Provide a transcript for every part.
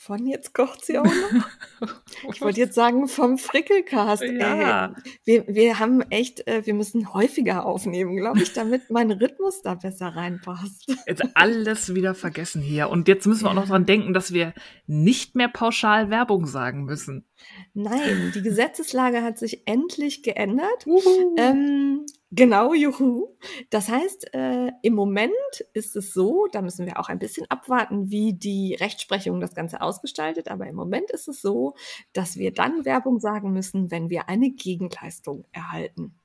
von jetzt kocht sie auch noch. Ich wollte jetzt sagen vom Frickelcast. Ja. Ey, wir, wir haben echt, äh, wir müssen häufiger aufnehmen, glaube ich, damit mein Rhythmus da besser reinpasst. Jetzt alles wieder vergessen hier. Und jetzt müssen wir auch noch dran denken, dass wir nicht mehr pauschal Werbung sagen müssen. Nein, die Gesetzeslage hat sich endlich geändert. Uhu. Ähm, genau, juhu. Das heißt, äh, im Moment ist es so, da müssen wir auch ein bisschen abwarten, wie die Rechtsprechung das Ganze ausgestaltet, aber im Moment ist es so, dass wir dann Werbung sagen müssen, wenn wir eine Gegenleistung erhalten.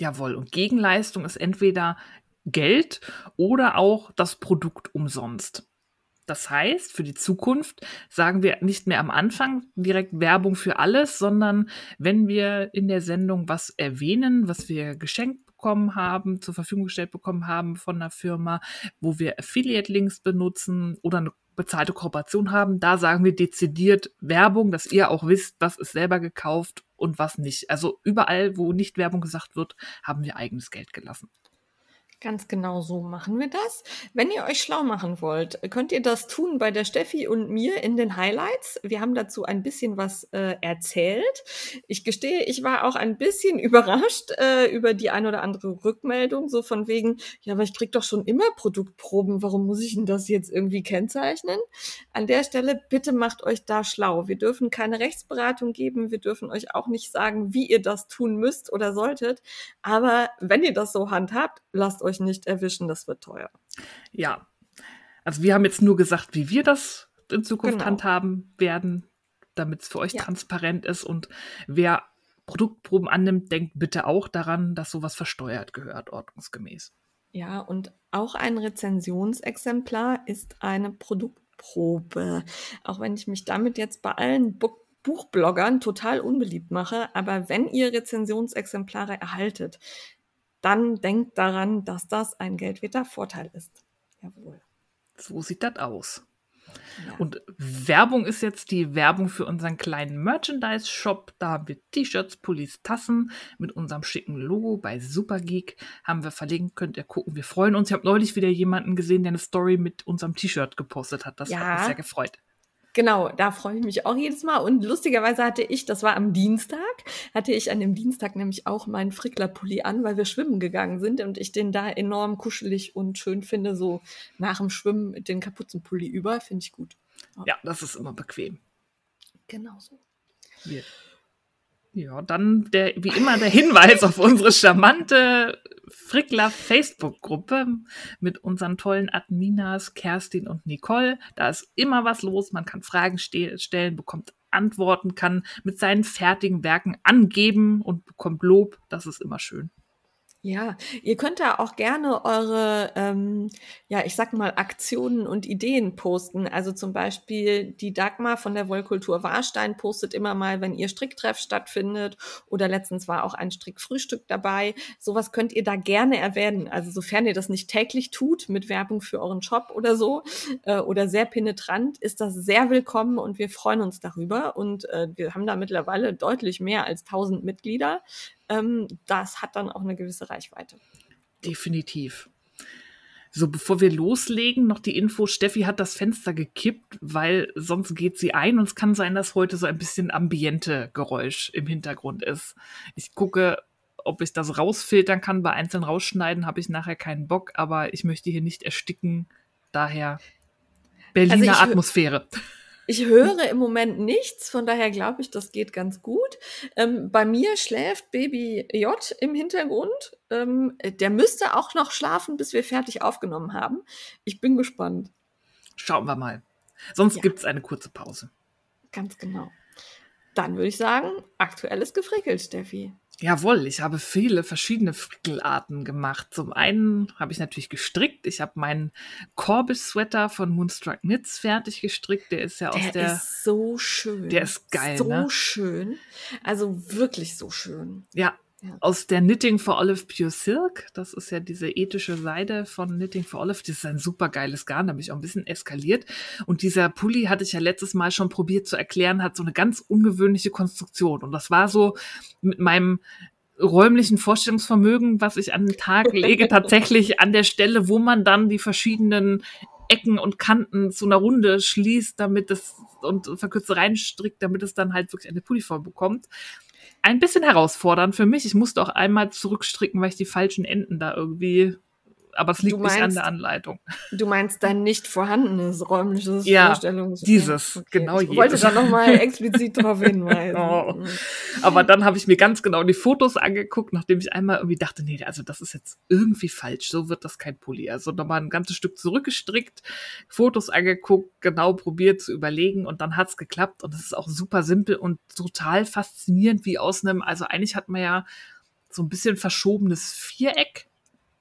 Jawohl. Und Gegenleistung ist entweder Geld oder auch das Produkt umsonst. Das heißt, für die Zukunft sagen wir nicht mehr am Anfang direkt Werbung für alles, sondern wenn wir in der Sendung was erwähnen, was wir geschenkt bekommen haben, zur Verfügung gestellt bekommen haben von einer Firma, wo wir Affiliate-Links benutzen oder eine bezahlte Kooperation haben, da sagen wir dezidiert Werbung, dass ihr auch wisst, was ist selber gekauft und was nicht. Also überall, wo nicht Werbung gesagt wird, haben wir eigenes Geld gelassen. Ganz genau so machen wir das. Wenn ihr euch schlau machen wollt, könnt ihr das tun bei der Steffi und mir in den Highlights. Wir haben dazu ein bisschen was äh, erzählt. Ich gestehe, ich war auch ein bisschen überrascht äh, über die ein oder andere Rückmeldung, so von wegen, ja, aber ich krieg doch schon immer Produktproben, warum muss ich denn das jetzt irgendwie kennzeichnen? An der Stelle, bitte macht euch da schlau. Wir dürfen keine Rechtsberatung geben, wir dürfen euch auch nicht sagen, wie ihr das tun müsst oder solltet. Aber wenn ihr das so handhabt, lasst euch nicht erwischen, das wird teuer. Ja. Also wir haben jetzt nur gesagt, wie wir das in Zukunft Genau. handhaben werden, damit es für euch Ja. transparent ist. Und wer Produktproben annimmt, denkt bitte auch daran, dass sowas versteuert gehört, ordnungsgemäß. Ja, und auch ein Rezensionsexemplar ist eine Produktprobe. Auch wenn ich mich damit jetzt bei allen Bu Buchbloggern total unbeliebt mache, aber wenn ihr Rezensionsexemplare erhaltet, dann denkt daran, dass das ein geldwerter Vorteil ist. Jawohl. So sieht das aus. Ja. Und Werbung ist jetzt die Werbung für unseren kleinen Merchandise-Shop. Da haben wir T-Shirts, Pullis, Tassen mit unserem schicken Logo bei Supergeek. Haben wir verlinkt, könnt ihr gucken. Wir freuen uns. Ich habe neulich wieder jemanden gesehen, der eine Story mit unserem T-Shirt gepostet hat. Das hat Ja. mich sehr gefreut. Genau, da freue ich mich auch jedes Mal. Und lustigerweise hatte ich, das war am Dienstag, hatte ich an dem Dienstag nämlich auch meinen Frickler-Pulli an, weil wir schwimmen gegangen sind und ich den da enorm kuschelig und schön finde, so nach dem Schwimmen mit den Kapuzenpulli über, finde ich gut. Ja, das ist immer bequem. Genau so. Wir ja, dann der, wie immer der Hinweis auf unsere charmante Frickler Facebook-Gruppe mit unseren tollen Adminas Kerstin und Nicole. Da ist immer was los. Man kann Fragen ste stellen, bekommt Antworten, kann mit seinen fertigen Werken angeben und bekommt Lob. Das ist immer schön. Ja, ihr könnt da auch gerne eure, ähm, ja, ich sag mal, Aktionen und Ideen posten. Also zum Beispiel die Dagmar von der Wollkultur Warstein postet immer mal, wenn ihr Stricktreff stattfindet. Oder letztens war auch ein Strickfrühstück dabei. Sowas könnt ihr da gerne erwähnen. Also sofern ihr das nicht täglich tut mit Werbung für euren Shop oder so äh, oder sehr penetrant, ist das sehr willkommen und wir freuen uns darüber. Und äh, wir haben da mittlerweile deutlich mehr als 1000 Mitglieder ähm, das hat dann auch eine gewisse Reichweite. Definitiv. So, bevor wir loslegen, noch die Info, Steffi hat das Fenster gekippt, weil sonst geht sie ein und es kann sein, dass heute so ein bisschen ambiente Geräusch im Hintergrund ist. Ich gucke, ob ich das rausfiltern kann, bei einzeln rausschneiden, habe ich nachher keinen Bock, aber ich möchte hier nicht ersticken. Daher Berliner Also ich hö- Atmosphäre. Ich höre im Moment nichts, von daher glaube ich, das geht ganz gut. Ähm, bei mir schläft Baby J im Hintergrund. Ähm, der müsste auch noch schlafen, bis wir fertig aufgenommen haben. Ich bin gespannt. Schauen wir mal. Sonst Ja. gibt's eine kurze Pause. Ganz genau. Dann würde ich sagen, aktuelles gefrickelt, Steffi. Jawohl, ich habe viele verschiedene Frickelarten gemacht. Zum einen habe ich natürlich gestrickt. Ich habe meinen Corbis-Sweater von Moonstruck Knits fertig gestrickt. Der ist ja aus Der, der. ist so schön. Der ist geil, So ne? schön. Also wirklich so schön. ja, Ja. aus der Knitting for Olive Pure Silk. Das ist ja diese ethische Seide von Knitting for Olive. Das ist ein super geiles Garn. Da bin ich auch ein bisschen eskaliert. Und dieser Pulli hatte ich ja letztes Mal schon probiert zu erklären, hat so eine ganz ungewöhnliche Konstruktion. Und das war so mit meinem räumlichen Vorstellungsvermögen, was ich an den Tag lege, tatsächlich an der Stelle, wo man dann die verschiedenen Ecken und Kanten zu einer Runde schließt, damit es und verkürzt reinstrickt, damit es dann halt wirklich eine Pulliform bekommt. Ein bisschen herausfordernd für mich. Ich musste auch einmal zurückstricken, weil ich die falschen Enden da irgendwie. Aber es liegt Du nicht an meinst- der Anleitung. Du meinst dein nicht vorhandenes räumliches Ja, Vorstellungs... dieses, genau Ich wollte da nochmal explizit darauf hinweisen. Oh. Aber dann habe ich mir ganz genau die Fotos angeguckt, nachdem ich einmal irgendwie dachte, nee, also das ist jetzt irgendwie falsch, so wird das kein Pulli. Also nochmal ein ganzes Stück zurückgestrickt, Fotos angeguckt, genau probiert zu überlegen und dann hat's geklappt und es ist auch super simpel und total faszinierend, wie aus einem, also eigentlich hat man ja so ein bisschen verschobenes Viereck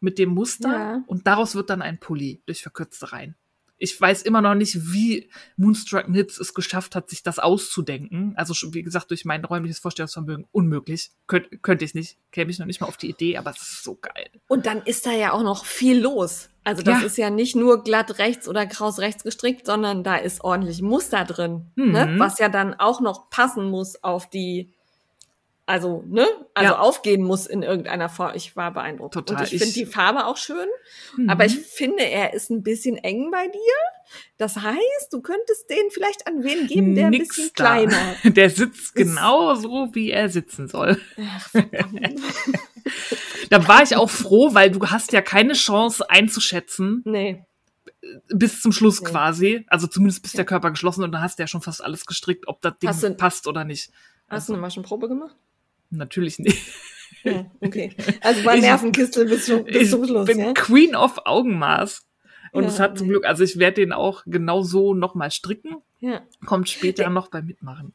mit dem Muster Ja. und daraus wird dann ein Pulli durch verkürzte Reihen. Ich weiß immer noch nicht, wie Moonstruck Knits es geschafft hat, sich das auszudenken. Also schon, wie gesagt, durch mein räumliches Vorstellungsvermögen unmöglich. Könnt, könnte ich nicht, käme ich noch nicht mal auf die Idee, aber es ist so geil. Und dann ist da ja auch noch viel los. Also das Ja. ist ja nicht nur glatt rechts oder kraus rechts gestrickt, sondern da ist ordentlich Muster drin, ne? Mhm. was ja dann auch noch passen muss auf die, also ne, also Ja. aufgehen muss in irgendeiner Form. Ich war beeindruckt. Total. Und ich finde Ich- die Farbe auch schön, Mhm. aber ich finde, er ist ein bisschen eng bei dir. Das heißt, du könntest den vielleicht an wen geben, der ein Nix bisschen da. kleiner. Der sitzt genau so, wie er sitzen soll. Ach. Da war ich auch froh, weil du hast ja keine Chance einzuschätzen, nee. bis zum Schluss Nee. quasi. Also zumindest bis der Körper geschlossen und dann hast du ja schon fast alles gestrickt, ob das Ding du- passt oder nicht. Hast du eine Maschenprobe gemacht? Natürlich nicht. Ja, okay. Also bei Ich- Nervenkistel bis zum, bis Ich zum Schluss, bin ja? Queen of Augenmaß. Und Ja, es hat zum nee. Glück, also ich werde den auch genau so nochmal stricken. Ja. Kommt später noch beim Mitmachen.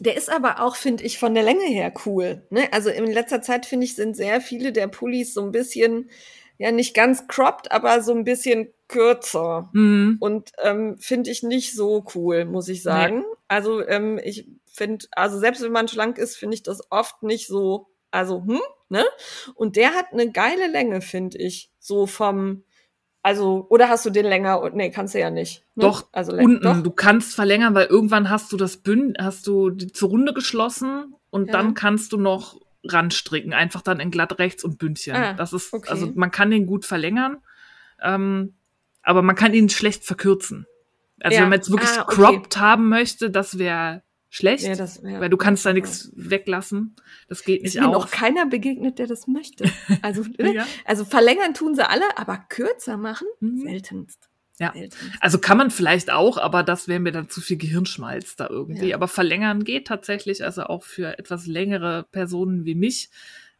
Der ist aber auch, finde ich, von der Länge her cool. Ne? Also in letzter Zeit, finde ich, sind sehr viele der Pullis so ein bisschen, ja, nicht ganz cropped, aber so ein bisschen kürzer. Mhm. Und ähm, finde ich nicht so cool, muss ich sagen. Also ähm, ich finde, also selbst wenn man schlank ist, finde ich das oft nicht so, also, hm, ne? Und der hat eine geile Länge, finde ich. So vom, also, oder hast du den länger? und- Nee, kannst du ja nicht. Ne? Doch, also unten. Doch. Du kannst verlängern, weil irgendwann hast du das Bünd, hast du die zur Runde geschlossen und Ja. dann kannst du noch ranstricken. Einfach dann in glatt rechts und Bündchen. Ah, das ist, okay. also man kann den gut verlängern, ähm, aber man kann ihn schlecht verkürzen. Also Ja. wenn man jetzt wirklich Ah, okay. cropped haben möchte, das wäre schlecht. Ja, das, ja. Weil du kannst da nichts weglassen. Das geht Ist nicht mir auch. noch keiner begegnet, der das möchte. Also, ne? Ja. also verlängern tun sie alle, aber kürzer machen Mhm. seltenst. Ja. Seltenst. Also kann man vielleicht auch, aber das wäre mir dann zu viel Gehirnschmalz da irgendwie. Aber verlängern geht tatsächlich, also auch für etwas längere Personen wie mich,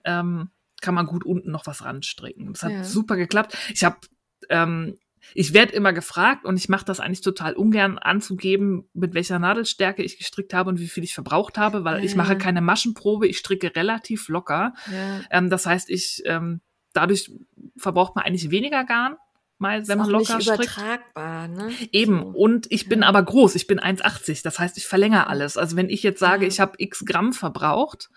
ähm, kann man gut unten noch was ranstricken. Das hat super geklappt. Ich habe, ähm, ich werde immer gefragt und ich mache das eigentlich total ungern anzugeben, mit welcher Nadelstärke ich gestrickt habe und wie viel ich verbraucht habe, weil ich Ja. mache keine Maschenprobe, ich stricke relativ locker. Ja. Ähm, das heißt, ich ähm, dadurch verbraucht man eigentlich weniger Garn, mal, Ist wenn man locker nicht strickt. übertragbar, ne? Eben. So. Und ich bin Ja. aber groß. Ich bin 1,80. Das heißt, ich verlängere alles. Also wenn ich jetzt sage, ich habe x Gramm verbraucht,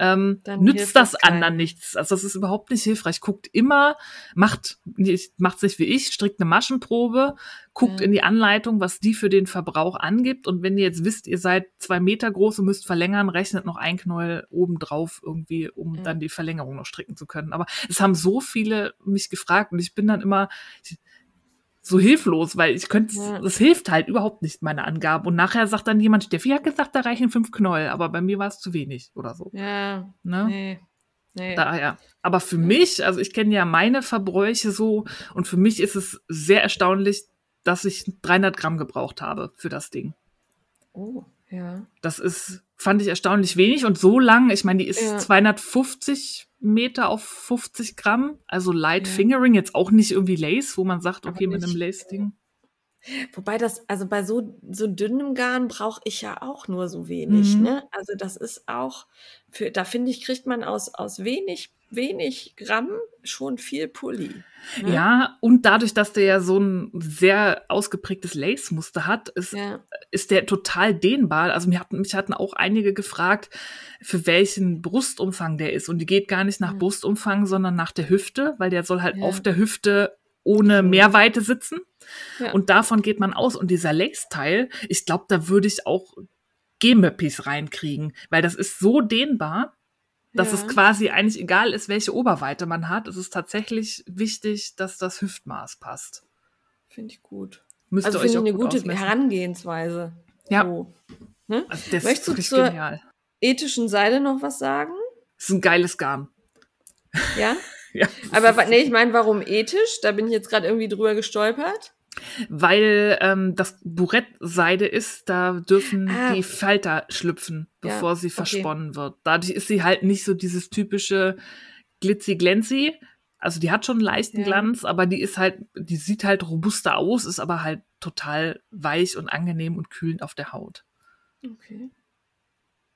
ähm, Dann nützt das anderen nichts. Also das ist überhaupt nicht hilfreich. Guckt immer, macht, macht's nicht wie ich, strickt eine Maschenprobe, guckt Ja. in die Anleitung, was die für den Verbrauch angibt. Und wenn ihr jetzt wisst, ihr seid zwei Meter groß und müsst verlängern, rechnet noch ein Knäuel oben drauf irgendwie, um Ja. dann die Verlängerung noch stricken zu können. Aber es haben so viele mich gefragt und ich bin dann immer, so hilflos, weil ich könnte, Ja. das hilft halt überhaupt nicht, meine Angaben. Und nachher sagt dann jemand, Steffi hat gesagt, da reichen fünf Knäuel, aber bei mir war es zu wenig oder so. Ja, Ne? nee. Nee. Daher. Aber für mich, also ich kenne ja meine Verbräuche so und für mich ist es sehr erstaunlich, dass ich 300 Gramm gebraucht habe für das Ding. Oh, ja. Das ist, fand ich erstaunlich wenig und so lang, ich meine, die ist Ja. 250 Meter auf 50 Gramm, also Light Ja. Fingering, jetzt auch nicht irgendwie Lace, wo man sagt, okay, mit einem Lace-Ding. Wobei das, also bei so, so dünnem Garn brauche ich ja auch nur so wenig, Mhm. ne? Also das ist auch, für, da finde ich, kriegt man aus, aus wenig, wenig Gramm schon viel Pulli. Ne? Ja, und dadurch, dass der ja so ein sehr ausgeprägtes Lace-Muster hat, ist, Ja, ist der total dehnbar. Also mir hatten, mich hatten auch einige gefragt, für welchen Brustumfang der ist. Und die geht gar nicht nach Mhm. Brustumfang, sondern nach der Hüfte, weil der soll halt Ja. auf der Hüfte ohne. Mehrweite sitzen. ja. Und davon geht man aus. Und dieser Lace-Teil, ich glaube, da würde ich auch G-Möppis reinkriegen, weil das ist so dehnbar, dass ja. es quasi eigentlich egal ist, welche Oberweite man hat. Es ist tatsächlich wichtig, dass das Hüftmaß passt. Finde ich gut. Müsst Also finde ich eine gut gute ausmessen. Herangehensweise. Ja. So. Ne? Also das Möchtest du ist wirklich zur- genial. Ethischen Seite noch was sagen? Das ist ein geiles Garn. Ja? Ja, Aber nee, ich meine, warum ethisch? Da bin ich jetzt gerade irgendwie drüber gestolpert. Weil ähm, das Burett-Seide ist, da dürfen Ah. die Falter schlüpfen, Ja, bevor sie okay. versponnen wird. Dadurch ist sie halt nicht so dieses typische glitzy-glänzy. Also die hat schon einen leichten Ja. Glanz, aber die ist halt, die sieht halt robuster aus, ist aber halt total weich und angenehm und kühlend auf der Haut. Okay.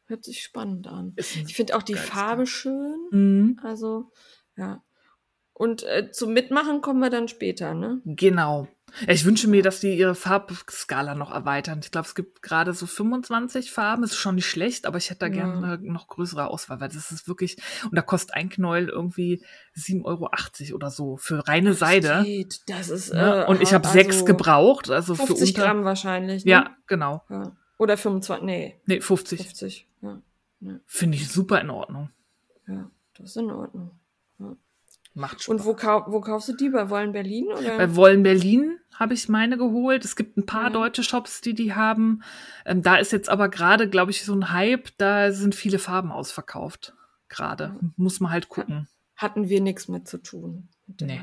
Hört sich spannend an. Ich finde auch die Farbe schön. Mhm. Also, ja. Und äh, zum Mitmachen kommen wir dann später, ne? Genau. Ja, ich wünsche mir, dass die ihre Farbskala noch erweitern. Ich glaube, es gibt gerade so 25 Farben. Ist schon nicht schlecht, aber ich hätte da Ja. gerne eine noch größere Auswahl, weil das ist wirklich, und da kostet ein Knäuel irgendwie 7,80 Euro oder so für reine Seide. Geht. Das ist. Ne? Äh, Und ich habe also sechs gebraucht, also für 50 unter. Gramm wahrscheinlich. Ne? Ja, genau. ja. Oder 25. Nee, Nee, 50. 50. Ja. Finde ich super in Ordnung. Ja, das ist in Ordnung. Macht Spaß. Und wo, kau wo kaufst du die? Bei Wollen Berlin? Oder? Bei Wollen Berlin habe ich meine geholt. Es gibt ein paar Ja. deutsche Shops, die die haben. Ähm, da ist jetzt aber gerade, glaube ich, so ein Hype. Da sind viele Farben ausverkauft. Gerade. Muss man halt gucken. Hatten wir nichts mit zu tun. Mit Nee.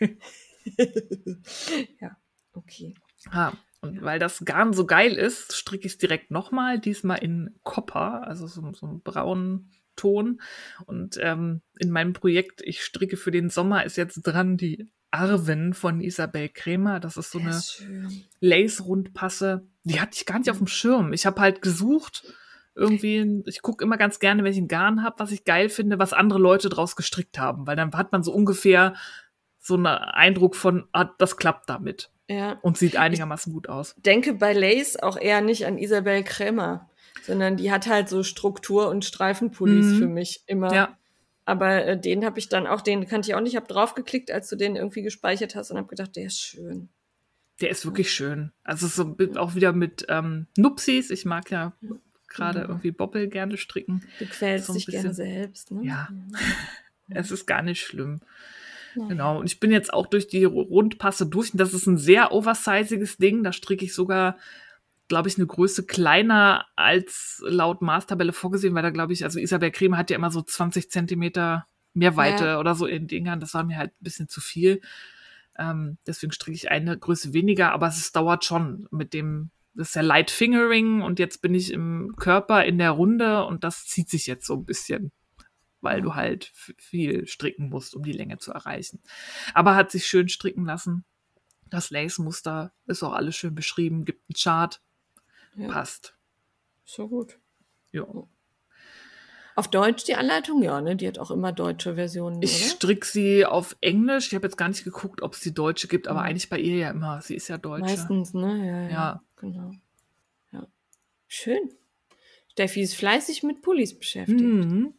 Ja, okay. Ja, und weil das Garn so geil ist, stricke ich es direkt nochmal. Diesmal in Copper, also so, so einen braunen Ton. Und ähm, in meinem Projekt, ich stricke für den Sommer, ist jetzt dran die Arwen von Isabel Kremer. Das ist so Der eine schön. Lace-Rundpasse. Die hatte ich gar nicht auf dem Schirm. Ich habe halt gesucht, irgendwie, ich gucke immer ganz gerne, wenn ich ein Garn habe, was ich geil finde, was andere Leute draus gestrickt haben. Weil dann hat man so ungefähr so einen Eindruck von, ah, das klappt damit. Ja. Und sieht einigermaßen gut aus. denke bei Lace auch eher nicht an Isabel Krämer, sondern die hat halt so Struktur- und Streifenpullis Mhm. für mich immer. Ja. Aber äh, den habe ich dann auch, den kannte ich auch nicht, habe draufgeklickt, als du den irgendwie gespeichert hast und habe gedacht, der ist schön. Der ist wirklich schön. Also so auch wieder mit ähm, Nupsis. Ich mag ja gerade Ja. irgendwie Bobbel gerne stricken. Du quälst So dich gerne bisschen- selbst, ne? Ja. Es ist gar nicht schlimm. Naja. Genau. Und ich bin jetzt auch durch die Rundpasse durch. Und das ist ein sehr oversiziges Ding. Da stricke ich sogar, glaube ich, eine Größe kleiner als laut Maßtabelle vorgesehen, weil da glaube ich, also Isabel Creme hat ja immer so 20 Zentimeter Mehrweite Ja. oder so in Dingern. Das war mir halt ein bisschen zu viel. Ähm, deswegen stricke ich eine Größe weniger, aber es dauert schon mit dem, das ist ja Light Fingering und jetzt bin ich im Körper in der Runde und das zieht sich jetzt so ein bisschen, weil du halt viel stricken musst, um die Länge zu erreichen. Aber hat sich schön stricken lassen. Das Lace-Muster ist auch alles schön beschrieben, gibt einen Chart, Ja, passt. so gut. Ja. Auf Deutsch die Anleitung, ja, ne? Die hat auch immer deutsche Versionen, Ich oder? stricke sie auf Englisch. Ich habe jetzt gar nicht geguckt, ob es die deutsche gibt, aber Mhm. eigentlich bei ihr ja immer. Sie ist ja Deutsche. Meistens, ne? Ja, ja, Ja. Genau. Ja. Schön. Steffi ist fleißig mit Pullis beschäftigt. Mhm.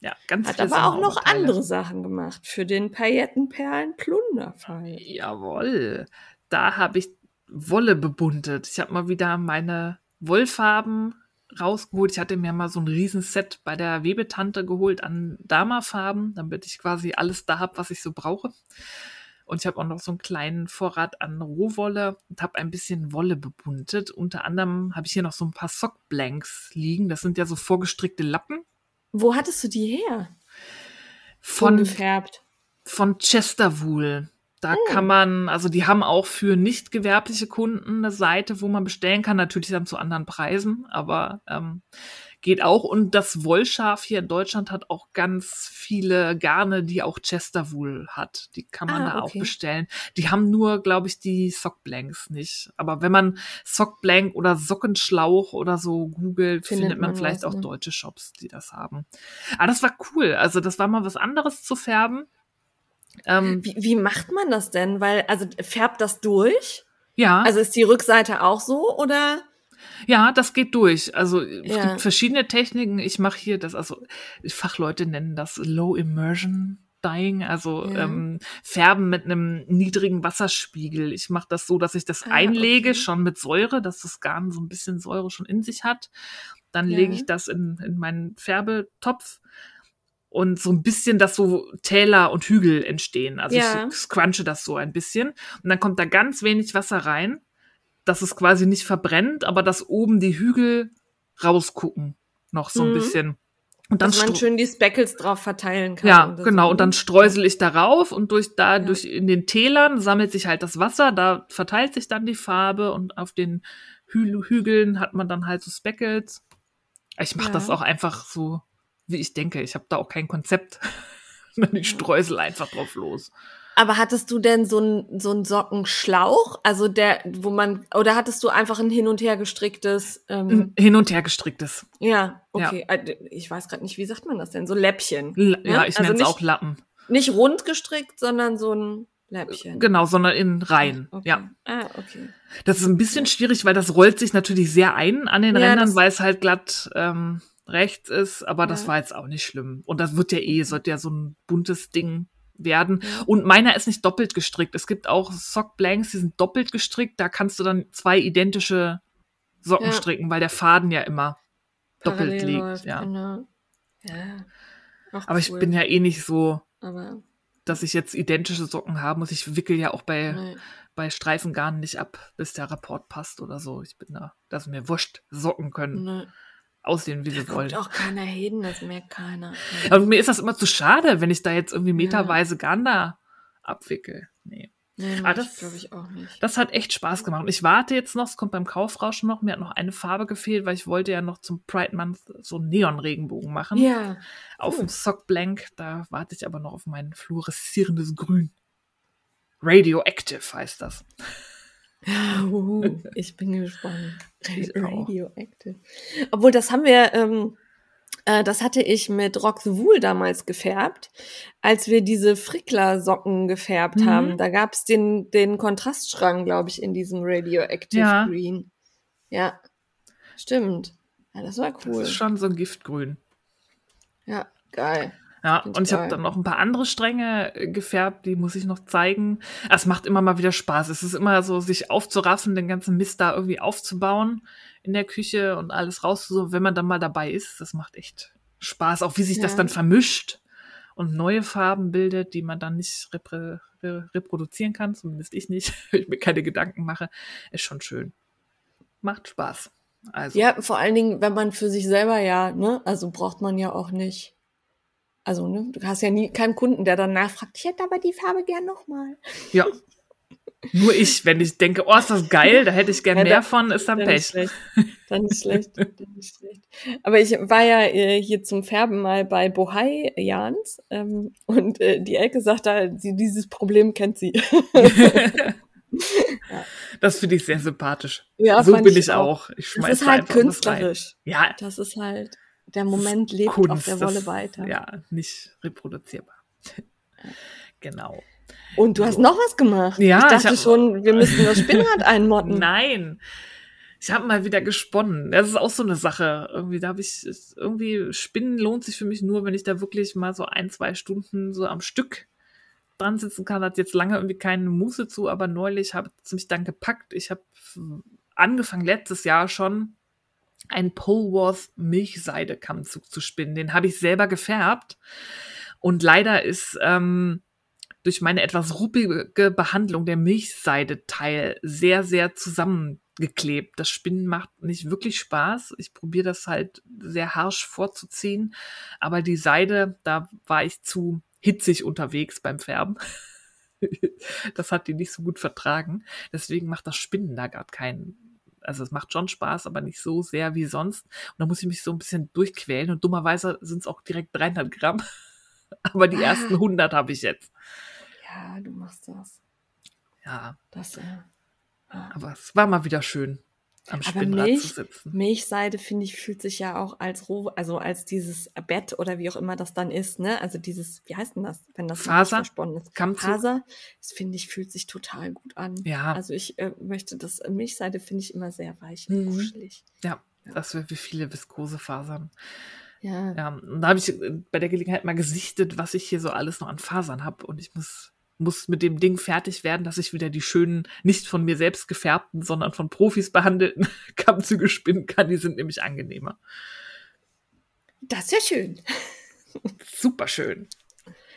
Ja, ganz Hat aber auch noch andere Sachen gemacht für den Paillettenperlen-Plunderfall. Jawohl. Da habe ich Wolle bebuntet. Ich habe mal wieder meine Wollfarben rausgeholt. Ich hatte mir mal so ein Riesenset bei der Webetante geholt an Dama-Farben, damit ich quasi alles da habe, was ich so brauche. Und ich habe auch noch so einen kleinen Vorrat an Rohwolle und habe ein bisschen Wolle bebuntet. Unter anderem habe ich hier noch so ein paar Sockblanks liegen. Das sind ja so vorgestrickte Lappen Wo hattest du die her? von Ungefärbt. von Chesterwool. Da Hm. kann man, also die haben auch für nicht gewerbliche Kunden eine Seite, wo man bestellen kann, natürlich dann zu anderen Preisen, aber ähm, geht auch. Und das Wollschaf hier in Deutschland hat auch ganz viele Garne, die auch Chesterwool hat. Die kann man Ah, da auch okay. bestellen. Die haben nur, glaube ich, die Sockblanks nicht. Aber wenn man Sockblank oder Sockenschlauch oder so googelt, Findet findet, man, man vielleicht was, auch ne? deutsche Shops, die das haben. Aber das war cool. Also das war mal was anderes zu färben. Ähm, Wie, wie macht man das denn? Weil, also färbt das durch? ja. Also ist die Rückseite auch so oder? Ja, das geht durch. Also es Ja. gibt verschiedene Techniken. Ich mache hier das, also Fachleute nennen das Low Immersion Dyeing, also Ja. ähm, Färben mit einem niedrigen Wasserspiegel. Ich mache das so, dass ich das Ah, einlege, okay. schon mit Säure, dass das Garn so ein bisschen Säure schon in sich hat. Dann Ja. lege ich das in, in meinen Färbetopf und so ein bisschen, dass so Täler und Hügel entstehen. Also Ja. ich scrunche das so ein bisschen. Und dann kommt da ganz wenig Wasser rein, dass es quasi nicht verbrennt, aber dass oben die Hügel rausgucken. Noch so ein Mhm. bisschen. Und dann Dass man schön die Speckles drauf verteilen kann. ja, genau. So. Und dann streusel ich darauf und durch da, Ja. durch in den Tälern sammelt sich halt das Wasser, da verteilt sich dann die Farbe und auf den Hü Hügeln hat man dann halt so Speckles. Ich mache Ja. das auch einfach so, wie ich denke. Ich habe da auch kein Konzept. ich streusel einfach drauf los. Aber hattest du denn so einen so einen Sockenschlauch? Also der, wo man, oder hattest du einfach ein hin und her gestricktes, ähm, Hin und her gestricktes. ja, okay. Äh, Ich weiß gerade nicht, wie sagt man das denn? So Läppchen. L Ne? Ja, ich Also nenne es auch Lappen. Nicht rund gestrickt, sondern so ein Läppchen. Genau, sondern in Reihen. Okay. Ja. Ah, okay. Das ist ein bisschen schwierig, weil das rollt sich natürlich sehr ein an den Ja, Rändern, weil es halt glatt ähm, rechts ist, aber das Ja. war jetzt auch nicht schlimm. Und das wird ja eh, sollte ja so ein buntes Ding werden. Und meiner ist nicht doppelt gestrickt. Es gibt auch Sockblanks, die sind doppelt gestrickt. Da kannst du dann zwei identische Socken Ja. stricken, weil der Faden ja immer doppelt Parallel liegt. läuft, ja. Genau. Ja. Aber ich cool. bin ja eh nicht so, Aber, dass ich jetzt identische Socken haben muss. Ich wickel ja auch bei, bei Streifengarn nicht ab, bis der Rapport passt oder so. Ich bin da, dass mir wurscht, Socken können nee. Aussehen, wie sie Da wollen. guckt auch keiner hin, das merkt keiner. Aber mir ist das immer zu schade, wenn ich da jetzt irgendwie meterweise Garn da abwickel. Nee. Nee, Ah, das- glaube ich auch nicht. Das hat echt Spaß gemacht. Und ich warte jetzt noch, es kommt beim Kaufrausch noch. Mir hat noch eine Farbe gefehlt, weil ich wollte ja noch zum Pride Month so einen Neon-Regenbogen machen. Ja. Auf cool. dem Sock Blank. Da warte ich aber noch auf mein fluoreszierendes Grün. Radioactive heißt das. Uhu, ich bin gespannt. Radioactive. Obwohl, das haben wir, ähm, äh, das hatte ich mit Rock the Wool damals gefärbt, als wir diese Frickler-Socken gefärbt Mhm. haben. Da gab es den, den Kontraststrang, glaube ich, in diesem Radioactive Ja. Green. Ja, stimmt. Ja, das war Das cool. ist schon so ein Giftgrün. Ja, geil. Ja, Find und ich habe dann noch ein paar andere Stränge äh, gefärbt, die muss ich noch zeigen. Ah, Es macht immer mal wieder Spaß. Es ist immer so, sich aufzuraffen, den ganzen Mist da irgendwie aufzubauen in der Küche und alles rauszusuchen, wenn man dann mal dabei ist. Das macht echt Spaß, auch wie sich das Ja. dann vermischt und neue Farben bildet, die man dann nicht reprä re reproduzieren kann, zumindest ich nicht, ich mir keine Gedanken mache. Ist schon schön. Macht Spaß. Also, Ja, vor allen Dingen, wenn man für sich selber ja, ne, also braucht man ja auch nicht. Also, ne, du hast ja nie keinen Kunden, der dann nachfragt, ich hätte aber die Farbe gern nochmal. ja. Nur ich, wenn ich denke, oh, ist das geil, da hätte ich gern Ja, mehr da- von, ist dann Dann Pech. schlecht. Dann nicht schlecht. Dann nicht schlecht. Aber ich war ja äh, hier zum Färben mal bei Bohai Jans ähm, und äh, die Elke sagt da, sie, dieses Problem kennt sie. Das finde ich sehr sympathisch. Ja, so bin ich auch. Ich Das ist halt künstlerisch. Ja, Das ist halt, der Moment lebt Kunst, auf der Wolle das- weiter. Ja, nicht reproduzierbar. genau. Und du hast noch was gemacht. Ja, ich ich dachte hab- schon, wir müssten das Spinnrad einmotten. Nein. Ich habe mal wieder gesponnen. Das ist auch so eine Sache. Irgendwie, da habe ich irgendwie Spinnen lohnt sich für mich nur, wenn ich da wirklich mal so ein, zwei Stunden so am Stück dran sitzen kann. Hat jetzt lange irgendwie keine Muße zu, aber neulich habe ich mich dann gepackt. Ich habe angefangen letztes Jahr schon einen Polworth Milchseide-Kammzug zu spinnen. Den habe ich selber gefärbt. Und leider ist ähm, durch meine etwas ruppige Behandlung der Milchseideteil sehr, sehr zusammengeklebt. Das Spinnen macht nicht wirklich Spaß. Ich probiere das halt sehr harsch vorzuziehen. Aber die Seide, da war ich zu hitzig unterwegs beim Färben. Das hat die nicht so gut vertragen. Deswegen macht das Spinnen da gerade keinen Also es macht schon Spaß, aber nicht so sehr wie sonst. Und da muss ich mich so ein bisschen durchquälen. Und dummerweise sind es auch direkt 300 Gramm. Aber die ersten 100 habe ich jetzt. Ja, du machst das. Ja, Das, äh, ja. aber es war mal wieder schön, am Aber Spinnrad Milch- zu sitzen. Milchseide, finde ich, fühlt sich ja auch als roh, also als dieses Bett oder wie auch immer das dann ist, ne? Also dieses, wie heißt denn das, wenn das Faser? versponnen ist? Kammzug? Faser, das finde ich, fühlt sich total gut an. Ja. Also ich äh, möchte das, äh, Milchseide finde ich immer sehr weich Mhm. und kuschelig. Ja, das wäre wie viele Viskosefasern. Ja. Ja, und da habe ich äh, bei der Gelegenheit mal gesichtet, was ich hier so alles noch an Fasern habe. Und ich muss, muss mit dem Ding fertig werden, dass ich wieder die schönen, nicht von mir selbst gefärbten, sondern von Profis behandelten Kammzüge spinnen kann. Die sind nämlich angenehmer. Das ist ja schön. Super schön.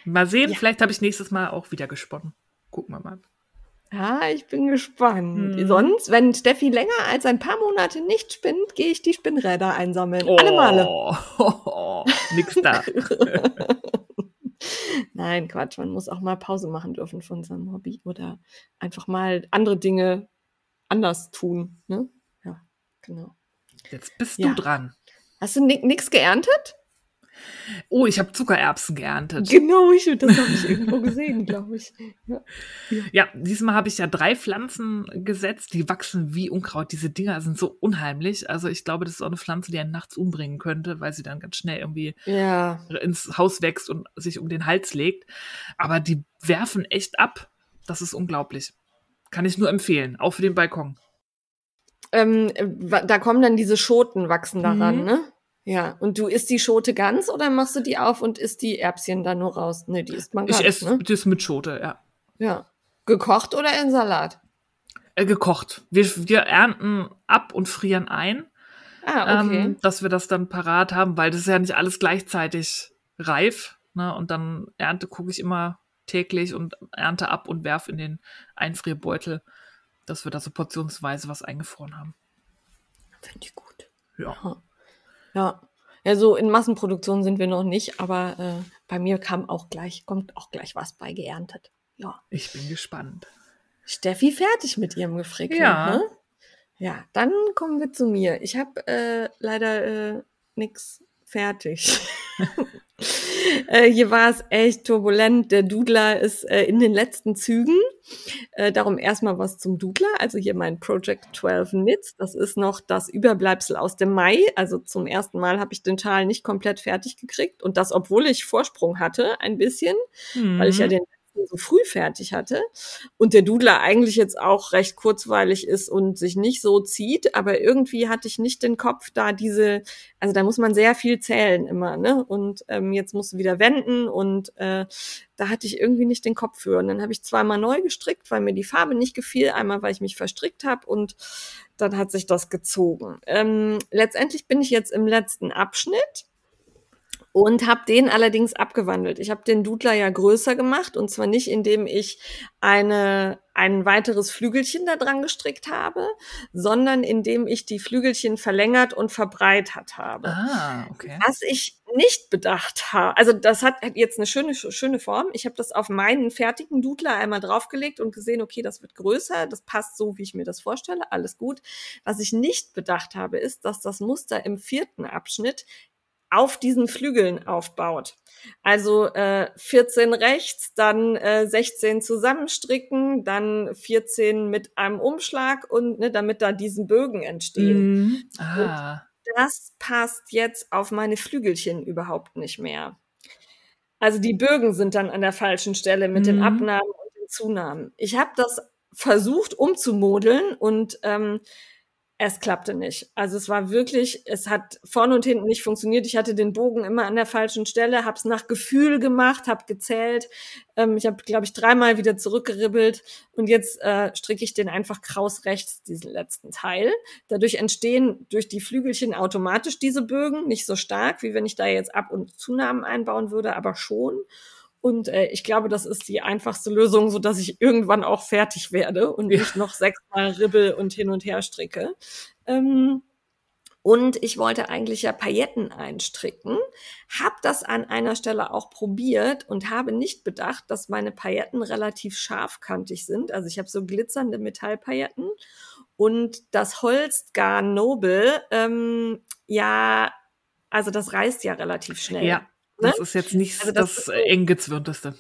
Mal sehen, Ja. vielleicht habe ich nächstes Mal auch wieder gesponnen. Gucken wir mal. Ja, ich bin gespannt. Mhm. Sonst, wenn Steffi länger als ein paar Monate nicht spinnt, gehe ich die Spinnräder einsammeln. Alle Male. Oh, nix da. Nein, Quatsch. Man muss auch mal Pause machen dürfen von seinem Hobby oder einfach mal andere Dinge anders tun. Ne? Ja, genau. Jetzt bist Ja. du dran. Hast du nichts geerntet? Oh, ich habe Zuckererbsen geerntet. Genau, ich, das habe ich irgendwo gesehen, glaube ich. Ja. Ja, diesmal habe ich ja drei Pflanzen gesetzt, die wachsen wie Unkraut. Diese Dinger sind so unheimlich. Also ich glaube, das ist auch eine Pflanze, die einen nachts umbringen könnte, weil sie dann ganz schnell irgendwie ja. ins Haus wächst und sich um den Hals legt. Aber die werfen echt ab. Das ist unglaublich. Kann ich nur empfehlen, auch für den Balkon. Ähm, äh, da kommen dann diese Schoten wachsen daran, Mhm. ne? Ja. Und du isst die Schote ganz oder machst du die auf und isst die Erbschen dann nur raus? Ne, die isst man Ich ganz, esse ne? das mit Schote, ja. Ja. Gekocht oder in Salat? Äh, gekocht. Wir, wir ernten ab und frieren ein, Ah, okay. ähm, dass wir das dann parat haben, weil das ist ja nicht alles gleichzeitig reif. Ne? Und dann ernte gucke ich immer täglich und ernte ab und werf in den Einfrierbeutel, dass wir da so portionsweise was eingefroren haben. Finde ich gut. Ja. Ja. Ja, so in Massenproduktion sind wir noch nicht, aber äh, bei mir kam auch gleich, kommt auch gleich was bei geerntet. Ja. Ich bin gespannt. Steffi fertig mit ihrem Gefrickel. Ja. Ne? Ja, dann kommen wir zu mir. Ich habe äh, leider äh, nix fertig. äh, hier war es echt turbulent. Der Dudler ist äh, in den letzten Zügen. Äh, darum erstmal was zum Dudler. Also hier mein Project 12 Knits. Das ist noch das Überbleibsel aus dem Mai. Also zum ersten Mal habe ich den Schal nicht komplett fertig gekriegt. Und das, obwohl ich Vorsprung hatte, ein bisschen weil ich ja Mhm. den letzten so früh fertig hatte und der Dudler eigentlich jetzt auch recht kurzweilig ist und sich nicht so zieht, aber irgendwie hatte ich nicht den Kopf da diese, also da muss man sehr viel zählen immer, ne? Und ähm, jetzt musst du wieder wenden und äh, da hatte ich irgendwie nicht den Kopf für und dann habe ich zweimal neu gestrickt, weil mir die Farbe nicht gefiel, einmal weil ich mich verstrickt habe und dann hat sich das gezogen. Ähm, letztendlich bin ich jetzt im letzten Abschnitt und habe den allerdings abgewandelt. Ich habe den Dudler ja größer gemacht und zwar nicht, indem ich eine, ein weiteres Flügelchen da dran gestrickt habe, sondern indem ich die Flügelchen verlängert und verbreitert habe. Ah, okay. Was ich nicht bedacht habe, also das hat jetzt eine schöne, schöne Form. Ich habe das auf meinen fertigen Dudler einmal draufgelegt und gesehen, okay, das wird größer, das passt so, wie ich mir das vorstelle, alles gut. Was ich nicht bedacht habe, ist, dass das Muster im vierten Abschnitt auf diesen Flügeln aufbaut. Also äh, 14 rechts, dann äh, 16 zusammenstricken, dann 14 mit einem Umschlag und ne, damit da diesen Bögen entstehen. Mhm. Ah. Das passt jetzt auf meine Flügelchen überhaupt nicht mehr. Also die Bögen sind dann an der falschen Stelle mit den Mhm. Abnahmen und den Zunahmen. Ich habe das versucht umzumodeln und ähm, es klappte nicht. Also es war wirklich, es hat vorne und hinten nicht funktioniert. Ich hatte den Bogen immer an der falschen Stelle, habe es nach Gefühl gemacht, habe gezählt. Ähm, ich habe, glaube ich, dreimal wieder zurückgeribbelt und jetzt äh, stricke ich den einfach kraus rechts, diesen letzten Teil. Dadurch entstehen durch die Flügelchen automatisch diese Bögen, nicht so stark, wie wenn ich da jetzt Ab- und Zunahmen einbauen würde, aber schon. Und äh, ich glaube, das ist die einfachste Lösung, so dass ich irgendwann auch fertig werde und Ja. nicht noch sechsmal ribbel und hin und her stricke. Ähm, und ich wollte eigentlich ja Pailletten einstricken, habe das an einer Stelle auch probiert und habe nicht bedacht, dass meine Pailletten relativ scharfkantig sind. Also ich habe so glitzernde Metallpailletten und das Holzgarn Noble, ähm, ja, also das reißt ja relativ schnell. Ja, ne? das ist jetzt nicht Also das, das so- eng gezwirnteste.